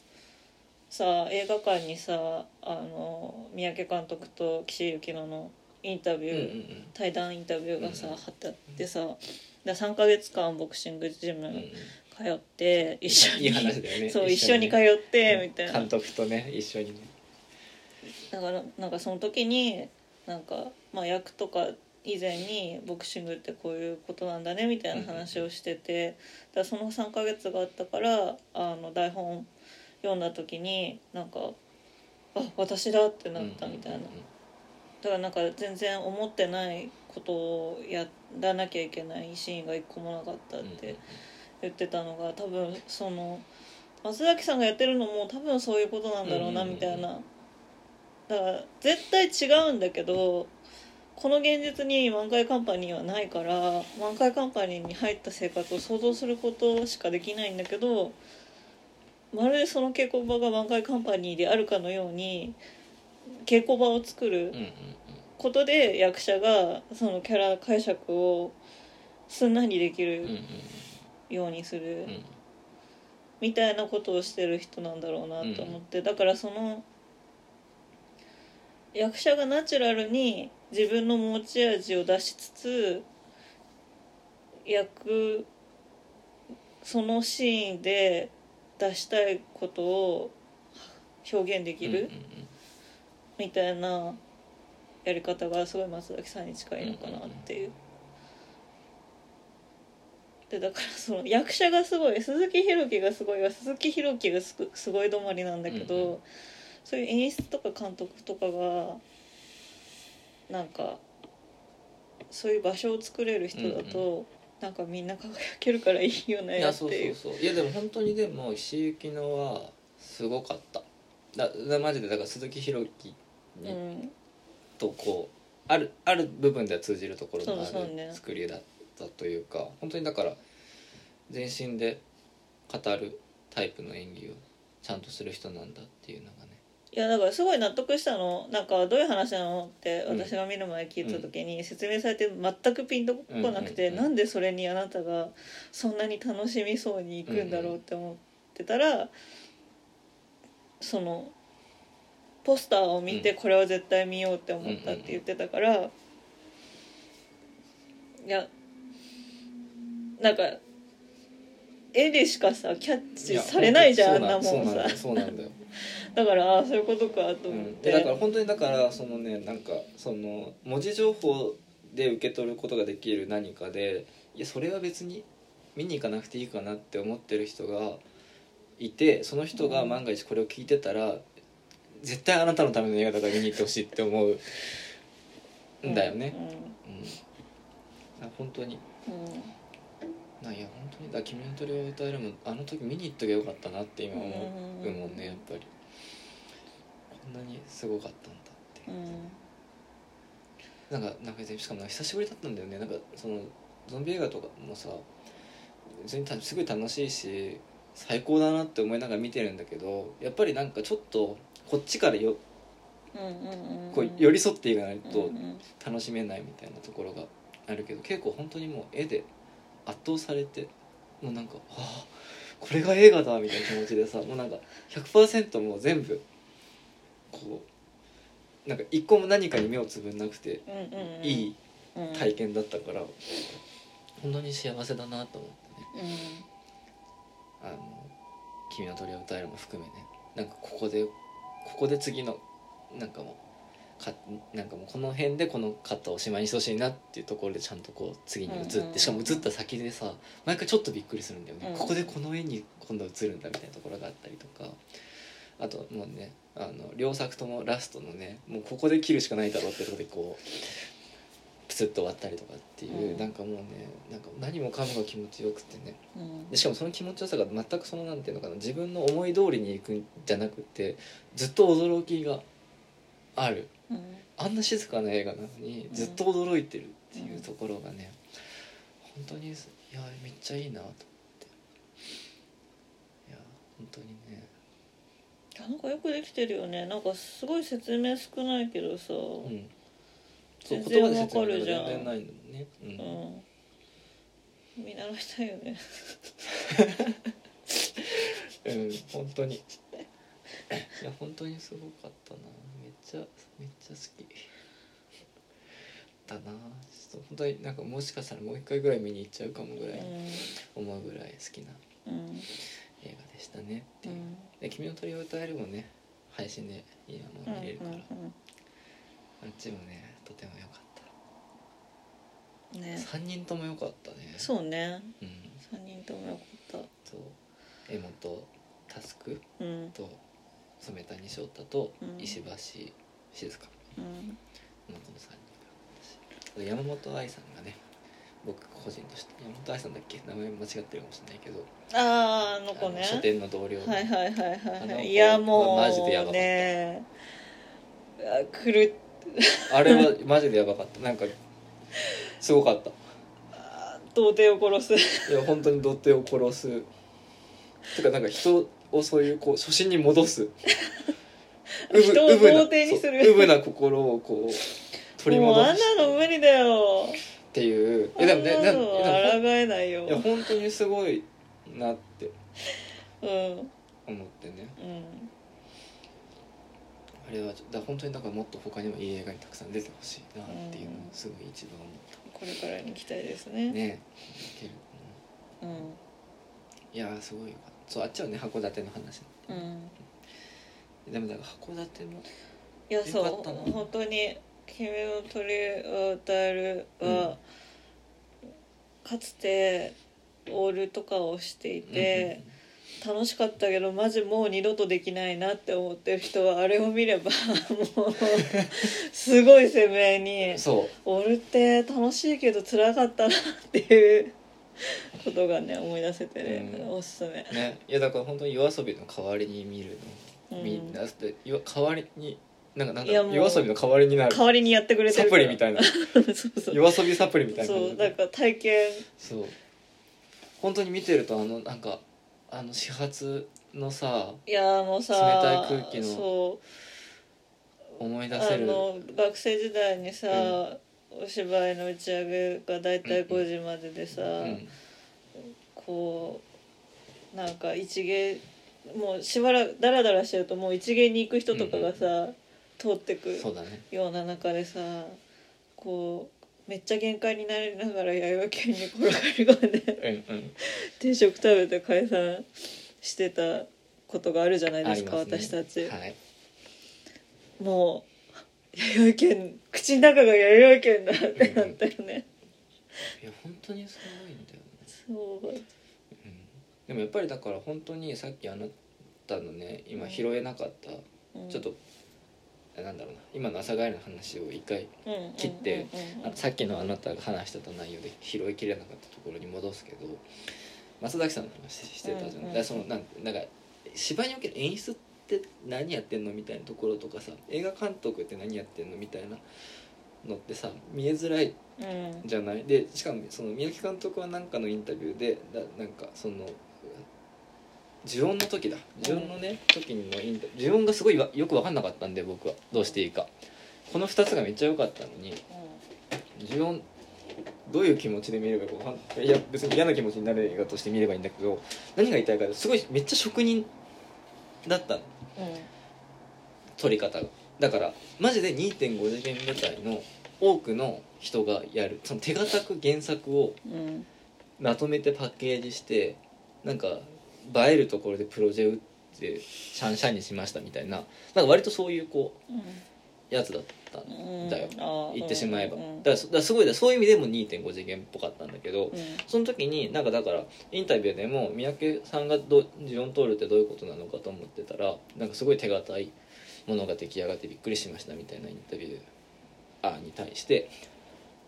さ映画館にさあの三宅監督と岸井ゆきののインタビュー、うんうんうん。対談インタビューがさ、うん貼ってあってさで3ヶ月間ボクシングジムうんうん。通って一緒にそう一緒に通ねってみたいな。監督とね一緒にねだからなんかその時になんか、まあ、役とか以前にボクシングってこういうことなんだねみたいな話をしてて、だその3ヶ月があったからあの台本読んだ時になんかあ私だってなったみたいな、だからなんか全然思ってないことをやらなきゃいけないシーンが一個もなかったって言ってたのが多分その松崎さんがやってるのも多分そういうことなんだろうなみたいなだから絶対違うんだけどこの現実に満開カンパニーはないから満開カンパニーに入った生活を想像することしかできないんだけどまるでその稽古場が満開カンパニーであるかのように稽古場を作ることで役者がそのキャラ解釈をすんなりできるようにする。うん。みたいなことをしてる人なんだろうなと思って、だからその役者がナチュラルに自分の持ち味を出しつつ役そのシーンで出したいことを表現できるみたいなやり方がすごい松崎さんに近いのかなっていう。でだからその役者がすごい鈴木宏樹がすごいは鈴木宏樹がすごい止まりなんだけど、うんうそういう演出とか監督とかがなんかそういう場所を作れる人だと、なんかみんな輝けるからいいよねいやそう。っていうそうそう。いやでも本当にでも石井ゆのはすごかった。だだマジでだから鈴木宏樹に、うん。とこうあるある部分では通じるところのあそうそうね。る作りだったというか本当にだから全身で語るタイプの演技をちゃんとする人なんだっていうのがねいやだからすごい納得したの。なんかどういう話なのってうん。私が見る前聞いた時に説明されて全くピンとこなくて、うんうんうん。なんでそれにあなたがそんなに楽しみそうに行くんだろうって思ってたら、そのポスターを見てこれは絶対見ようって思ったって言ってたから、いやなんか絵でしかさキャッチされないじゃんあんなもんさ。よ。そうなんだよ だからああそういうことかとうん、思って、でだから本当にだからそのねなんかその文字情報で受け取ることができる何かでいやそれは別に見に行かなくていいかなって思ってる人がいてその人が万が一これを聞いてたら、絶対あなたのための映画だから見に行ってほしいって思うんだよね、うん。あ本当に。うん。うんなんいや本当に。だ君の鳥を歌えるもあの時見に行っときゃよかったなって今思うもんねやっぱり。こんなにすごかったんだって。いううん。なんかなんかしかも久しぶりだったんだよね。なんかそのゾンビ映画とかもさ別にたすごい楽しいし最高だなって思いながら見てるんだけどやっぱりなんかちょっとこっちからようんうんうんこう寄り添っていかないと楽しめないみたいなところがあるけど結構本当にもう絵で圧倒されてもうなんか「はあこれが映画だみたいな気持ちでさもうなんか100%もう全部こうなんか一個も何かに目をつぶんなくていいうん体験だったから、本当に幸せだなと思ってね。うん。あの「君の鳥を歌える」も含めね。なんかここでここで次のなんかもうかなんかもうこの辺でこのカットをおしまいにしてほしいなっていうところでちゃんとこう次に移って、うんうんうん。しかも移った先でさ毎回ちょっとびっくりするんだよね、うん。ここでこの絵に今度移るんだみたいなところがあったりとかあともうねあの両作ともラストのねもうここで切るしかないだろうってところでこうプツッと終わったりとかっていう、うん。なんかもうねなんか何もかもが気持ちよくてね。うん。でしかもその気持ちよさが全くそのなんていうのかな自分の思い通りにいくんじゃなくてずっと驚きがある。うん。あんな静かな映画なのにずっと驚いてるっていうところがね、本当にいやめっちゃいいなと思って。いや本当にねなんかよくできてるよね。なんかすごい説明少ないけどさ、うん。全然わかるじゃん。全然ないのにね、うん。うん。見習いたいよね。うん本当に。いや本当にすごかったな。めっちゃめっちゃ好き。だな。ちょっと本当になんかもしかしたらもう一回ぐらい見に行っちゃうかもぐらい。思うぐらい好きな映画でしたねっていう、うん。で「君の鳥を歌える」もね配信で今もう見れるから、うんあっちもねとても良かっうんね。た3人とも良かったね。そうね。うん。三人ともよかっそう。江本佑たうん。と染谷翔太とうん。石橋静香。うん。のこの3人が。山本愛さんがね僕個人として山本愛さんだっけ？名前間違ってるかもしれないけど。あああの子ね。書店の同僚はいはいはいはいい。いやもうマジでやばかった。ねあ狂っあれはマジでやばかった。なんかすごかった。童貞を殺す。いや本当に童貞を殺す。てかなんか人をそういうこう初心に戻す。う人を童貞にする。そううぶな心をこう取りもう戻すあんなの無理だよっていう。いやでもねでも抗えないよ。いや本当にすごいなってうん。思ってね。うん。あれはだ本当にだからもっと他にもいい映画にたくさん出てほしいなっていうのをすごい一番思っこれからに期待ですたね。ね。うん。いやーすごいそうあっちはね函館の話。うん。でもだから函館もいやそう本当に「君の鳥を歌えるは」かつてオールとかをしていて、楽しかったけどマジもう二度とできないなって思ってる人はあれを見れば もうすごい鮮明にそオールって楽しいけど辛かったなっていうことがね思い出せてね、うん。おすすめ。うね。いやだから本当に夜遊びの代わりに見るの、うん。みんな代わりになんかなんだいやもう夜遊びの代わりになる。代わりにやってくれてサプリみたいな。そうそう。夜遊びサプリみたいな。そうだから体験。そう。本当に見てるとあのなんかあの始発のさいやもうさ冷たい空気のそう。思い出せる。あの学生時代にさ、お芝居の打ち上げが大体うんうん。5時まででさ、うん。こうなんか一芸もうしばらくダラダラしてるともう一芸に行く人とかがさ、通ってくそうだね。ような中でさこうめっちゃ限界になりながら弥生県に転がり込んでうんうん。定食食べて解散してたことがあるじゃないですかありますね。私たち。はい。もう弥生県口の中が弥生県だってなったよね、いや本当にすごいんだよね。そう。うん。でもやっぱりだから本当にさっきあなたのね今拾えなかった、うん。ちょっとなんだろうな。今の朝帰りの話を一回切ってさっきのあなたが話してた内容で拾いきれなかったところに戻すけど松崎さんの話してたじゃん、うんうんそのなんなんか芝居における演出って何やってんのみたいなところとかさ映画監督って何やってんのみたいなのってさ見えづらいうん。じゃない？でしかもその宮城監督は何かのインタビューでだなんかその呪音の時だ。呪音のね、時のインタ呪音がすごいわよく分かんなかったんで僕は。どうしていいか。この2つがめっちゃ良かったのに呪音どういう気持ちで見ればいいかわかんい。や別に嫌な気持ちになる映画として見ればいいんだけど何が言いたいかすごいめっちゃ職人だったの。撮り方が。だからマジで2.5次元舞台の多くの人がやるその手堅く原作をまとめてパッケージしてなんか映えるところでプロジェ打ってシャンシャンにしましたみたいななんか割とそういうこうやつだったんだよ、言ってしまえば、うんだからそだからすごいそういう意味でも2.5次元っぽかったんだけど、うん。その時になんかだからインタビューでも三宅さんがどジオントールってどういうことなのかと思ってたらなんかすごい手堅いものが出来上がってびっくりしましたみたいなインタビューあに対して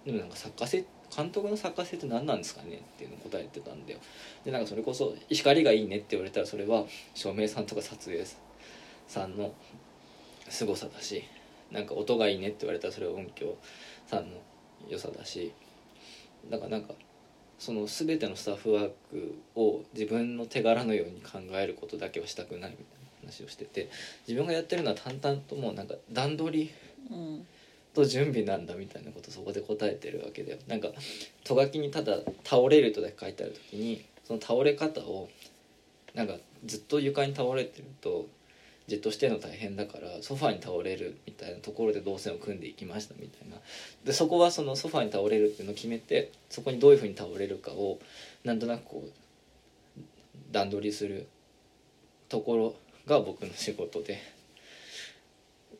でもなんか作家性監督の作家性って何なんですかねっていうの答えてたんだよ。でなんかそれこそ光がいいねって言われたらそれは照明さんとか撮影さんの凄さだしなんか音がいいねって言われたらそれは音響さんの良さだしだからなんかその全てのスタッフワークを自分の手柄のように考えることだけはしたくないみたいな話をしてて自分がやってるのは淡々ともうなんか段取りうん。と準備なんだみたいなことそこで答えてるわけだよなんかとがきにただ「倒れる」とだけ書いてある時にその倒れ方をなんかずっと床に倒れてるとじっとしてるの大変だからソファーに倒れるみたいなところで動線を組んでいきましたみたいなでそこはそのソファーに倒れるっていうのを決めてそこにどういうふうに倒れるかをなんとなくこう段取りするところが僕の仕事で。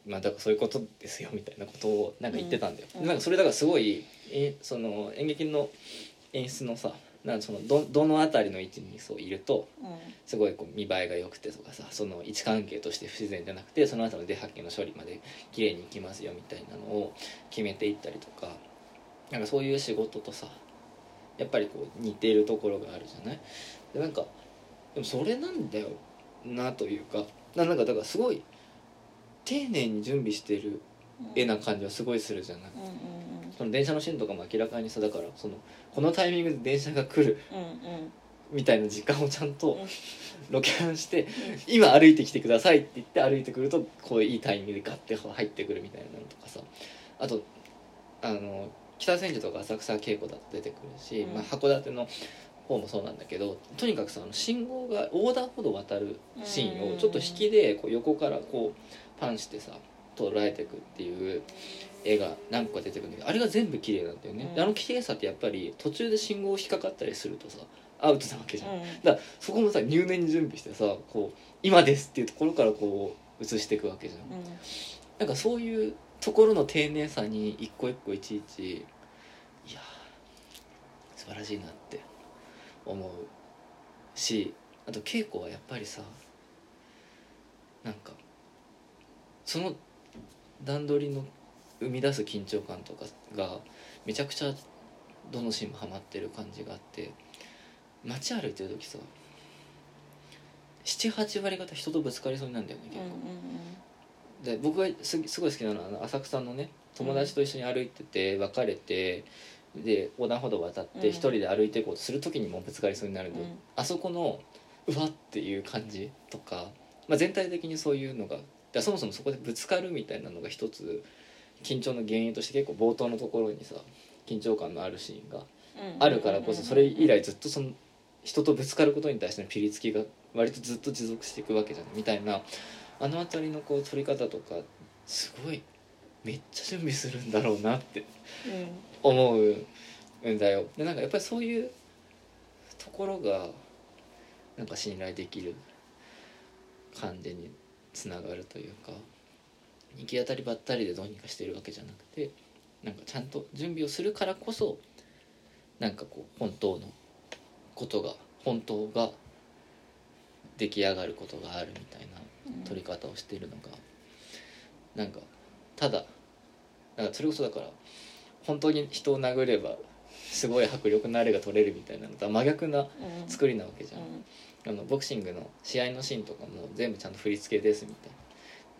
まあだからそういうことですよみたいなことをなんか言ってたんだよ、うんなんかそれだからすごいえその演劇の演出のさなんかそのどどの辺りの位置にそういるとうんすごいこう見栄えが良くてとかさその位置関係として不自然じゃなくてその後の出発見の処理まで綺麗にいきますよみたいなのを決めていったりとかなんかそういう仕事とさやっぱりこう似ているところがあるじゃない？でなんかでもそれなんだよなというかななんかだからすごい丁寧に準備してる絵な感じはすごいするじゃない。その電車のシーンとかも明らかにさだからそのこのタイミングで電車が来るみたいな時間をちゃんとうん。ロケハンして今歩いてきてくださいって言って歩いてくるとこういいタイミングでガッて入ってくるみたいなのとかさ。あとあの北千住とか浅草稽古だって出てくるし、うん。まあ、函館の方もそうなんだけどとにかくさあの信号が横断歩道を渡るシーンをちょっと引きでこう横からこうパンしてさ捉えていくっていう絵が何個か出てくるんだけどあれが全部綺麗なんだよね、うん。であの綺麗さってやっぱり途中で信号引っかかったりするとさアウトなわけじゃん。うん。だからそこもさ入念に準備してさこう今ですっていうところからこう映していくわけじゃん、うん。なんかそういうところの丁寧さに一個一個いちいちいやー素晴らしいなって思うしあと稽古はやっぱりさなんかその段取りの生み出す緊張感とかがめちゃくちゃどのシーンもハマってる感じがあって街歩いてる時さ78割方人とぶつかりそうになるんだよね結構。で僕がすすごい好きなのはあの浅草のね友達と一緒に歩いてて別れてで横断歩道渡ってうん。一人で歩いていこうとする時にもうぶつかりそうになるんで、うん。あそこのうわっていう感じとか、まあ、全体的にそういうのがだそもそもそこでぶつかるみたいなのが一つ緊張の原因として結構冒頭のところにさ緊張感のあるシーンがうん。あるからこそそれ以来ずっとその人とぶつかることに対してのピリつきが割とずっと持続していくわけじゃんみたいなあの辺りのこう撮り方とかすごいめっちゃ準備するんだろうなって思うんだよ。でなんかやっぱりそういうところがなんか信頼できる感じにつながるというか行き当たりばったりでどうにかしてるわけじゃなくてなんかちゃんと準備をするからこそなんかこう本当のことが本当が出来上がることがあるみたいな撮り方をしているのがなんかただなんかそれこそだから本当に人を殴ればすごい迫力のあれが撮れるみたいなのとは真逆な作りなわけじゃん、あのボクシングの試合のシーンとかも全部ちゃんと振り付けですみたいな。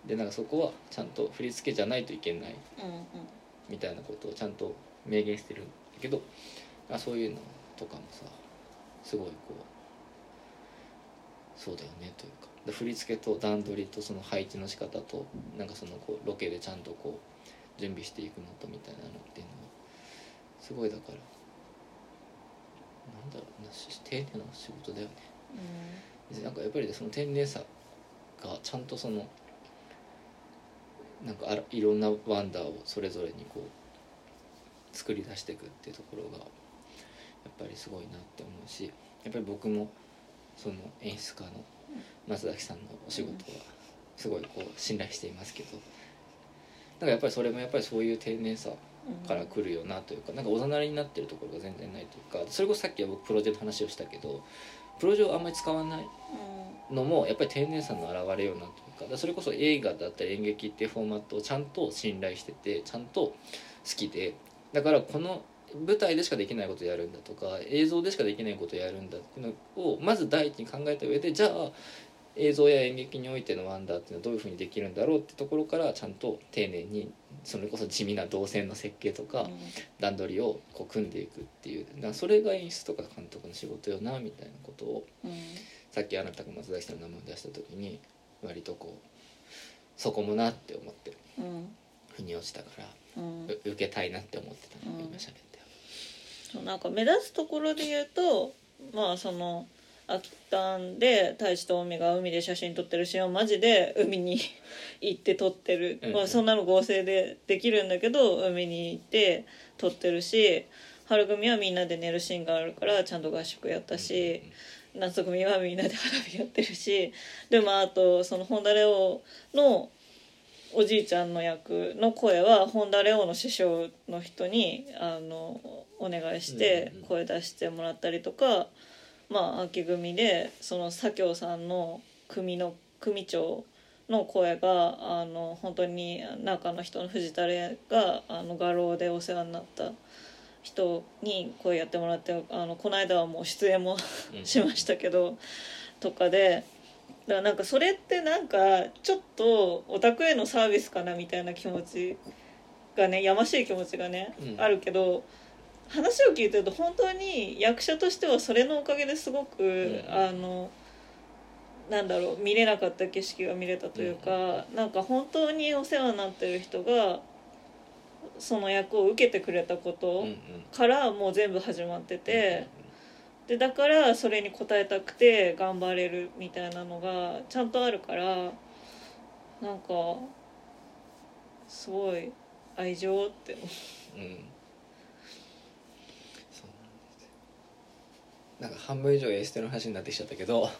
でなんかそこはちゃんと振り付けじゃないといけないみたいなことをちゃんと明言してるんだけどあそういうのとかもさすごいこうそうだよねというか。で振り付けと段取りとその配置の仕方となんかそのこうロケでちゃんとこう準備していくのとみたいなのっていうのはすごいだからだろうなし丁寧な仕事だよね。でなんかやっぱりその丁寧さがちゃんとそのなんかあらいろんなワンダーをそれぞれにこう作り出していくっていうところがやっぱりすごいなって思うしやっぱり僕もその演出家の松崎さんのお仕事はすごいこう信頼していますけどだからやっぱりそれもやっぱりそういう丁寧さから来るよなというかなんかおざなりになってるところが全然ないというかそれこそさっきは僕プロジェの話をしたけどプロジェをあんまり使わないのもやっぱり丁寧さの表れようなというかそれこそ映画だったり演劇っていうフォーマットをちゃんと信頼しててちゃんと好きでだからこの舞台でしかできないことをやるんだとか映像でしかできないことをやるんだっていうのをまず第一に考えた上でじゃあ映像や演劇においてのワンダーっていうのはどういうふうにできるんだろうってところからちゃんと丁寧にそれこそ地味な動線の設計とか段取りをこう組んでいくっていうだそれが演出とか監督の仕事よなみたいなことをさっきあなたが松崎さんの名前を出した時に割とこうそこもなって思って腑に落ちたからう受けたいなって思ってたのが今喋ったよ。そうなんか目立つところで言うとまあその秋田で太一と海が海で写真撮ってるシーンはマジで海に行って撮ってる、うんまあ、そんなの合成でできるんだけど海に行って撮ってるし春組はみんなで寝るシーンがあるからちゃんと合宿やったし、夏組はみんなで花火やってるしでもあとその本田レオのおじいちゃんの役の声は本田レオの師匠の人にあのお願いして声出してもらったりとか、まあ秋組でその左京さんの組の組長の声があの本当に中の人の藤田玲があの画廊でお世話になった人に声やってもらってあのこの間はもう出演もうん。しましたけどとかでだからなんかそれってなんかちょっとオタクへのサービスかなみたいな気持ちがねやましい気持ちがね、うん。あるけど話を聞いてると本当に役者としてはそれのおかげですごく、ん。あのなんだろう見れなかった景色が見れたというか、なんか本当にお世話になってる人がその役を受けてくれたことうんうん。からもう全部始まってて。でだからそれに応えたくて頑張れるみたいなのがちゃんとあるからなんかすごい愛情って思う。うんそうなんですよなんか半分以上エステの話になってきちゃったけどうん。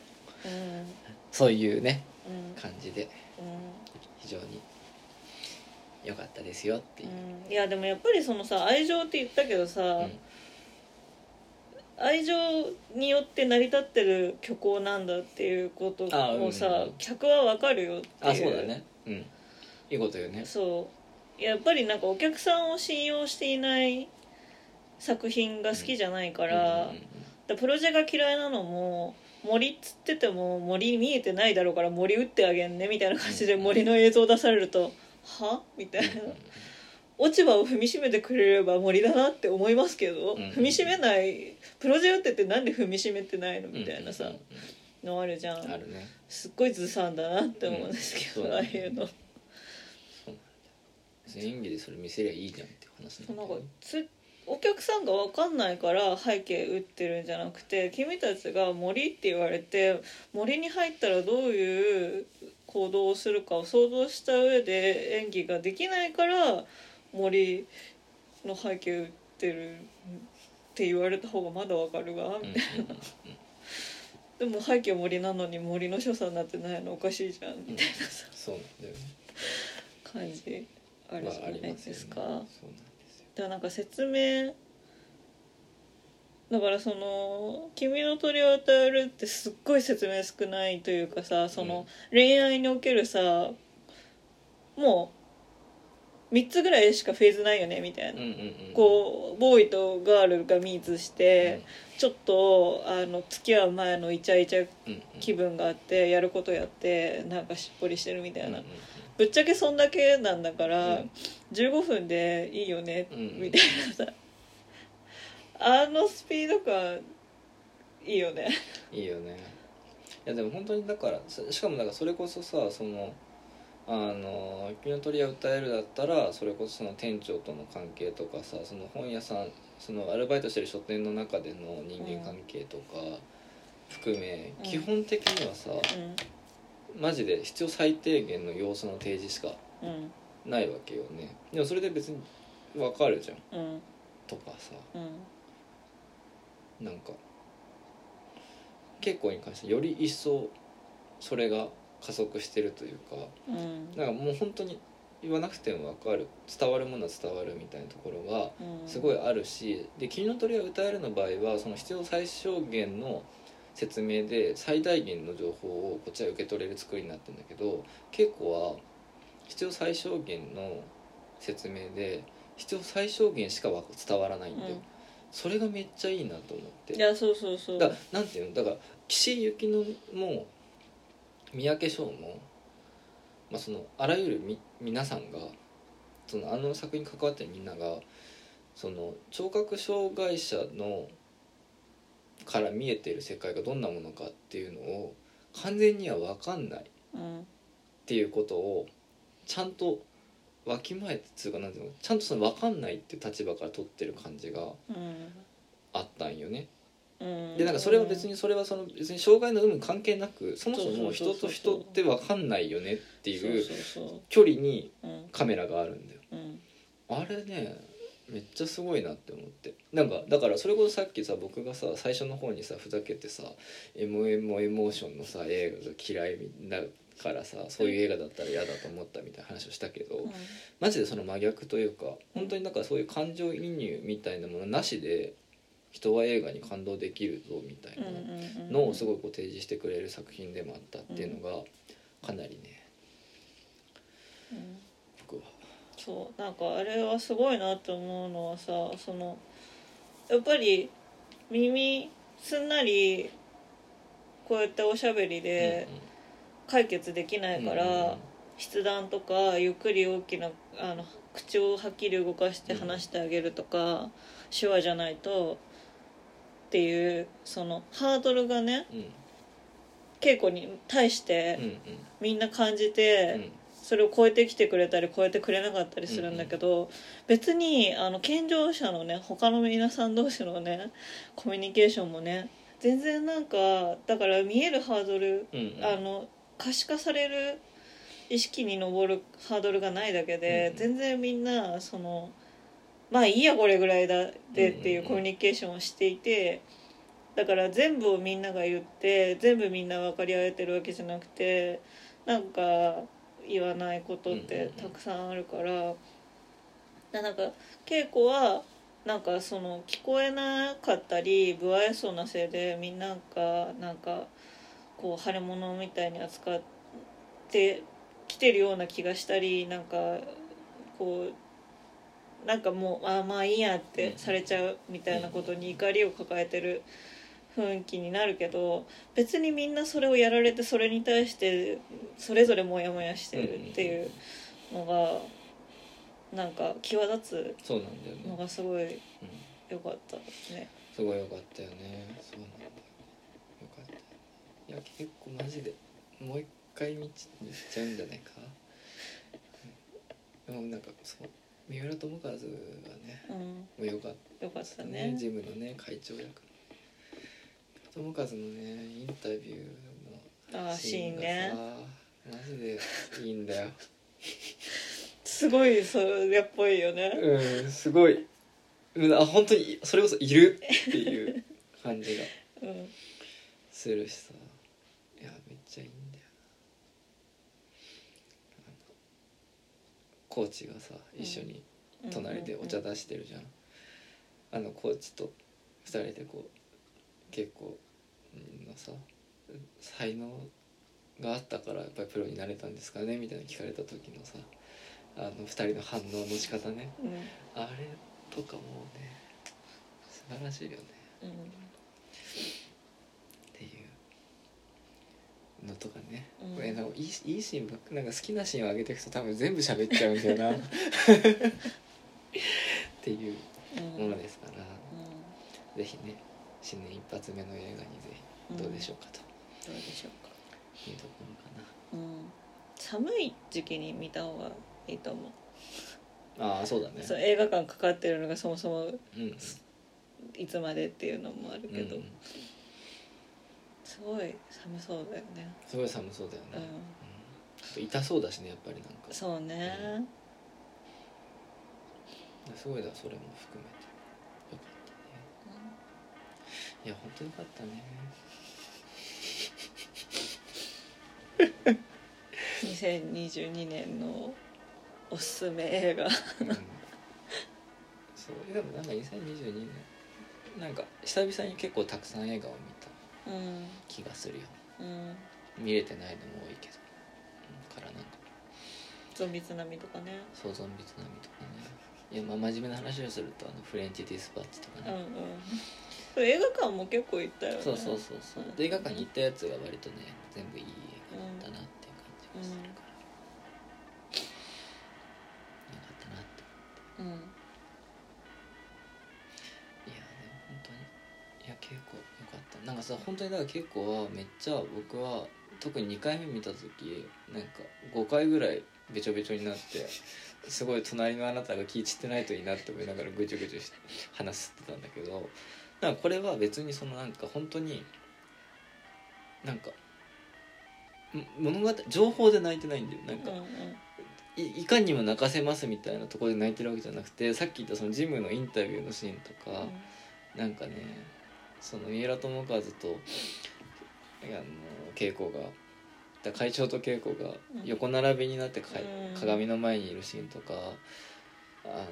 そういうねうん。感じでう非常に良かったですよっていう、んうん。いやでもやっぱりそのさ愛情って言ったけどさ、うん。愛情によって成り立ってる虚構なんだっていうことあうん。客はわかるよっていう。あそうだね。うん。いいこと言うね。そう。やっぱりなんかお客さんを信用していない作品が好きじゃないから、うんうんでプロジェが嫌いなのも森っつってても森見えてないだろうから森打ってあげんねみたいな感じで森の映像出されると「は?」みたいな。落ち葉を踏みしめてくれれば森だなって思いますけど、うん。踏みしめないプロジェ打っててなんで踏みしめてないの？うんみたいなさ、のあるじゃん。ね。すっごいずさんだなって思うんですけど、うん。ああいうの。演技でそれ見せりゃいいじゃんって話なんだなんかお客さんが分かんないから背景打ってるんじゃなくて君たちが森って言われて森に入ったらどういう行動をするかを想像した上で演技ができないから森の背景打ってるって言われた方がまだ分かるわみたいな、でも背景森なのに森の所作になってないのおかしいじゃんみたいなさ。そうなんだよね。感じあるまああじゃないですか。そうなんですよだからなんか説明だからその「君の鳥を与える」ってすっごい説明少ないというかさその恋愛におけるさもう3つぐらいしかフェーズないよねみたいな、うんうんうんこうボーイとガールがミーツして、ちょっとあの付き合う前のイチャイチャうんうん。気分があってやることやってなんかしっぽりしてるみたいな、うんうんぶっちゃけそんだけなんだから、うん。15分でいいよね、うん。みたいなさ。あのスピード感いいよね。いいよね。いやでも本当にだからししかもだからそれこそさそのあの「君の鳥は歌える」だったらそれこそその店長との関係とかさその本屋さんそのアルバイトしてる書店の中での人間関係とか含め、うん。基本的にはさうんマジで必要最低限の要素の提示しかないわけよね。でもそれで別に分かるじゃんう。んとかさ。うんなんか結構に関してより一層それが加速してるというかうんなんかもう本当に言わなくても分かる。伝わるものは伝わるみたいなところはすごいあるし「で君の鳥は歌える」の場合はその必要最小限の説明で最大限の情報をこっちは受け取れる作りになってるんだけど結構は必要最小限の説明で必要最小限しかわ伝わらないんだよ、うん。それがめっちゃいいなと思って。いやそうそうそう。だなんていうの？だから岸井ゆきのも三宅翔も、まあ、そのあらゆるみ皆さんがそのあの作品に関わってるみんながその聴覚障害者のから見えてる世界がどんなものかっていうのを完全には分かんないっうんていうことをちゃんとわきまえてつうかなんていうのちゃんとその分かんないっていう立場から取ってる感じがうんあったんよね。うん。でなんかそれは別にそれはその別に障害の有無関係なくそもそも人と人って分かんないよねっていう距離にカメラがあるんだよ。うん。あれねめっちゃすごいなって思って。なんかだからそれこそさっきさ僕がさ最初の方にさふざけてさ「MMO エモーション」のさ映画が嫌いだからさそういう映画だったら嫌だと思ったみたいな話をしたけど、マジでその真逆というか本当になんかそういう感情移入みたいなものなしで人は映画に感動できるぞみたいうんうんなうん。のをすごいこう提示してくれる作品でもあったっていうのがかなりね。うんそうなんかあれはすごいなと思うのはさそのやっぱり耳すんなりこうやっておしゃべりで解決できないから、うんうんうん。筆談とかゆっくり大きなあの口をはっきり動かして話してあげるとか、手話じゃないとっていうそのハードルがねうん。稽古に対しうんてうん。みんな感じうて、んそれを超えてきてくれたり超えてくれなかったりするんだけど、別にあの健常者のね他の皆さん同士のねコミュニケーションもね全然なんかだから見えるハードル、うんうん。あの可視化される意識に上るハードルがないだけで、うん全然みんなそのまあいいやこれぐらいだでっていううんうん。うんコミュニケーションをしていて。だから全部をみんなが言って全部みんな分かり合えてるわけじゃなくてなんか言わないことってたくさんあるから、だなんか稽古はなんかその聞こえなかったり不愛想なせいでみんながなんかこう腫れ物みたいに扱ってきてるような気がしたりなんかこうなんかもうあーまあいいやってされちゃうみたいなことに怒りを抱えてる雰囲気になるけど別にみんなそれをやられてそれに対してそれぞれモヤモヤしてるっていうのがなんか際立つのがすごいうん、良かったね。すごいよかったよね。そうなんだよ。よかった。いや結構マジでもう一回見ちゃうんじゃないか？うん。でもなんかそう三浦友和がねうん、もうよかっ良かったたね。ね。ジムのね会長役友和のねインタビューのシーンね。マジでいいんだよ。すごいそれっぽいよね。うんすごい。うんあ本当にそれこそいるっていう感じが うん、するしさ。いやめっちゃいいんだよ。あのコーチがさ一緒に隣でお茶出してるじゃん、あのコーチと二人でこう結構のさ才能があったからやっぱりプロになれたんですかねみたいな聞かれた時のさあの二人の反応の仕方ね。うん、うん、あれとかもね素晴らしいよね。うん。っていうのとかね、うん。これなんかいいいいシーンばっかなんか好きなシーンを上げていくと多分全部喋っちゃうんだよな。っていううんものですから、ぜひね新年一発目の映画にぜひどうでしょうかと。どうでしょうか。いうところかうん、寒い時期に見た方がいいと思う。な、ああそうだね。そう映画館かかってるのがそもそもうんいつまでっていうのもあるけど、うんすごい寒そうだよね。すごい寒そうだよね、うん。うん。痛そうだしねやっぱりなんか。そうね、すごいだそれも含めて。よかったね。いや本当よかったね2022年のおすすめ映画。うん。そう。でもなんか2022年なんか久々に結構たくさん映画を見たうん。気がするようん。見れてないのも多いけど、うん、からなんか。ゾンビ津波とかね。想像の津波とかね。いやまあ真面目な話をするとあのフレンチディスパッチとかね、うんうん。そう映画館も結構行ったよね。そうそうそうそう。うん。で映画館に行ったやつが割とね全部いい映画だったな。っていう感じがするから、よかったなってうんいやでも本当に。いや稽古よかったなんかさ本当にだから稽古はめっちゃ僕は特に2回目見た時なんか5回ぐらいべちょべちょになってすごい隣のあなたが気散ってないといいなって思いながらぐちゅぐちゅして話してたんだけどなんかこれは別にそのなんか本当になんか物語情報で泣いてないんだよ。なんかうんいいかにも泣かせますみたいなところで泣いてるわけじゃなくてさっき言ったそのジムのインタビューのシーンとか、なんかねその三浦友和とあの稽古がだ会長と稽古がうん。横並びになってか、うん。鏡の前にいるシーンとかあの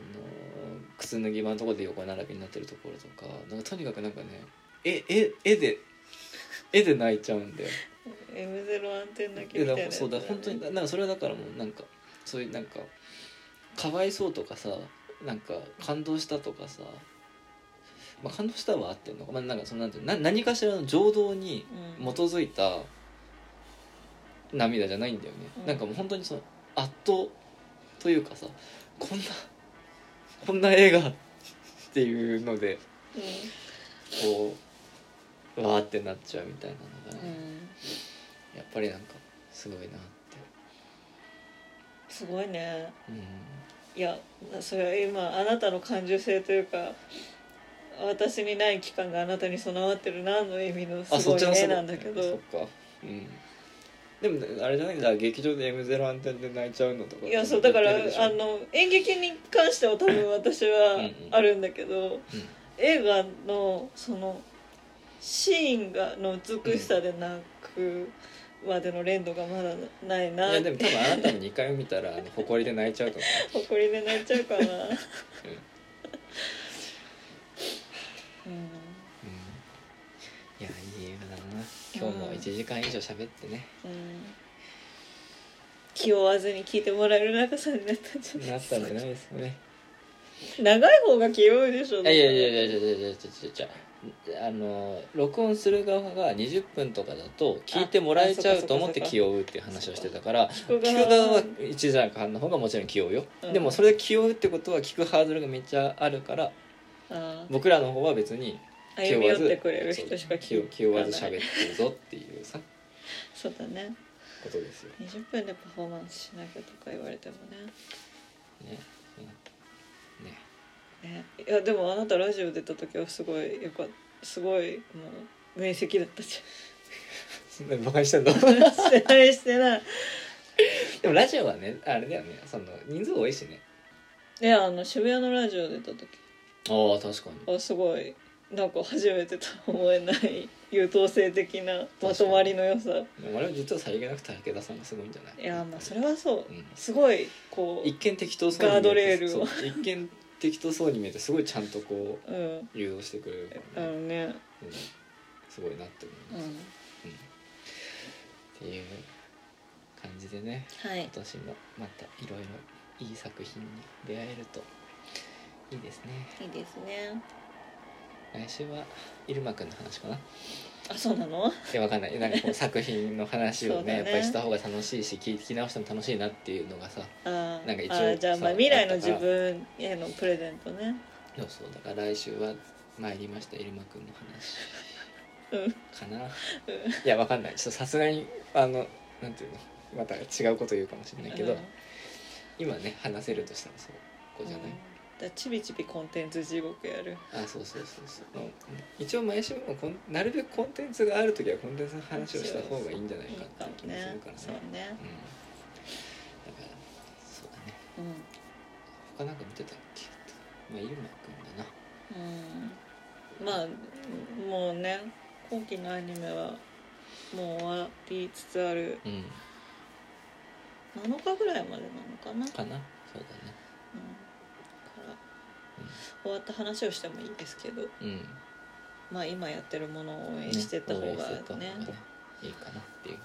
靴脱ぎ場のところで横並びになってるところとかなんかとにかくなんかね絵絵絵で絵で泣いちゃうんだよ。M0 暗転だけでだみたいなやつそうだ本当になんかそれはだからもうなんかそういうなんかかわいそうとかさなんか感動したとかさ、まあ、感動したはあってんのか、まあ、なんかそのなんていうのな何かしらの情動にうん。基づいた涙じゃないんだよね、うん。なんかもう本当にその圧倒というかさこんなこんな映画っていうのでこうわーってなっちゃうみたいなのがね、うん。うんやっぱりなんかすごいなって。すごいね。うん。いやそれは今あなたの感受性というか私にない期間があなたに備わってる何の意味のすごい絵なんだけど。そっか。うん。でもあれじゃない？んだ劇場で M0 暗転で泣いちゃうのとかいやそうだからあの演劇に関しては多分私はうんうん。あるんだけどうん。映画のそのシーンがの美しさで泣くまでの連動がまだないな。いやでも多分あなたも2回見たらあの誇りで泣いちゃうと思誇りで泣いちゃうかな。うん。う、うん。うん、いやいい映画だな。今日も1時間以上喋ってね、うん。気負わずに聞いてもらえる長さになったんじゃないなったんじゃないですかね。長い方が気負うでしょ。いやいやいやいやいやいやいやいやいやあの録音する側が20分とかだと聞いてもらえちゃうと思って気を負うっていう話をしてたから聞く側は。1時間半の方がもちろん気を負うよ、うん。でもそれで気を負うってことは聞くハードルがめっちゃあるからあ僕らの方は別にあ歩み寄ってくれる人しか気気負わず喋ってるぞっていうさそうだね。ことですよ。20分でパフォーマンスしなきゃとか言われてもね。ねいやでもあなたラジオ出た時はすごいよかった。すごいもう面積だったじ そんなにバカにしてんの？ゃ んしてないしてない。でもラジオはねあれだよね。その人数多いしね。いやあの渋谷のラジオ出た時。ああ確かに。あすごいなんか初めてとは思えない優等生的なまとまりの良さ。でもあれは実はさりげなく武田さんがすごいんじゃない？いやまあそれはそう。うんすごいこ一見適当そうに見えてガードレールを。そう一見適当そうに見えてすごいちゃんとこううん。う誘導してくれるかあらね、のね。うん。すごいなって思います、うん。っていう感じでね。はい。今年もまたいろいろいい作品に出会えるといいですね。いいですね。来週は入間くんの話かな。いあそうなの？やわかんない。なんかこう作品の話をねね。やっぱりした方が楽しいし聞き直しても楽しいなっていうのがさなんか一応じゃあまあさ未来の自分へのプレゼントね。そうそうだから来週は参りました入間くんの話。うん。かな、いやわかんない。ちょっとさすがにあのなんていうのまた違うこと言うかもしれないけど、うん。今ね話せるとしたらそうこうじゃない、だちびちびコンテンツ地獄やる。あそうそうそうそう。もう一応毎週もこんなるべくコンテンツがある時はコンテンツの話をした方がいいんじゃないかっていう気もするからね。そうね。うん、だからそうだね。うん。他なんか見てたっけ？まあイルマくんだな。うん。まあもうね今期のアニメはもう終わりつつある。うん。7日ぐらいまでなのかな、かな？そうだね終わった話をしてもいいですけどうん。まあ今やってるものを応援してった方がね。応援してった方がねいいかなっていううん。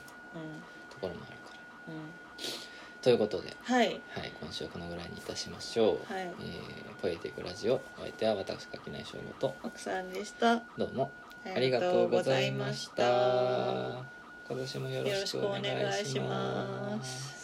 ところもあるから。うん。ということではい。はい今週はこのぐらいにいたしましょう、はい。えーポエティックラジオお相手は私垣内翔吾と奥さんでした。どうもありがとうございました。今年もよろしくお願いします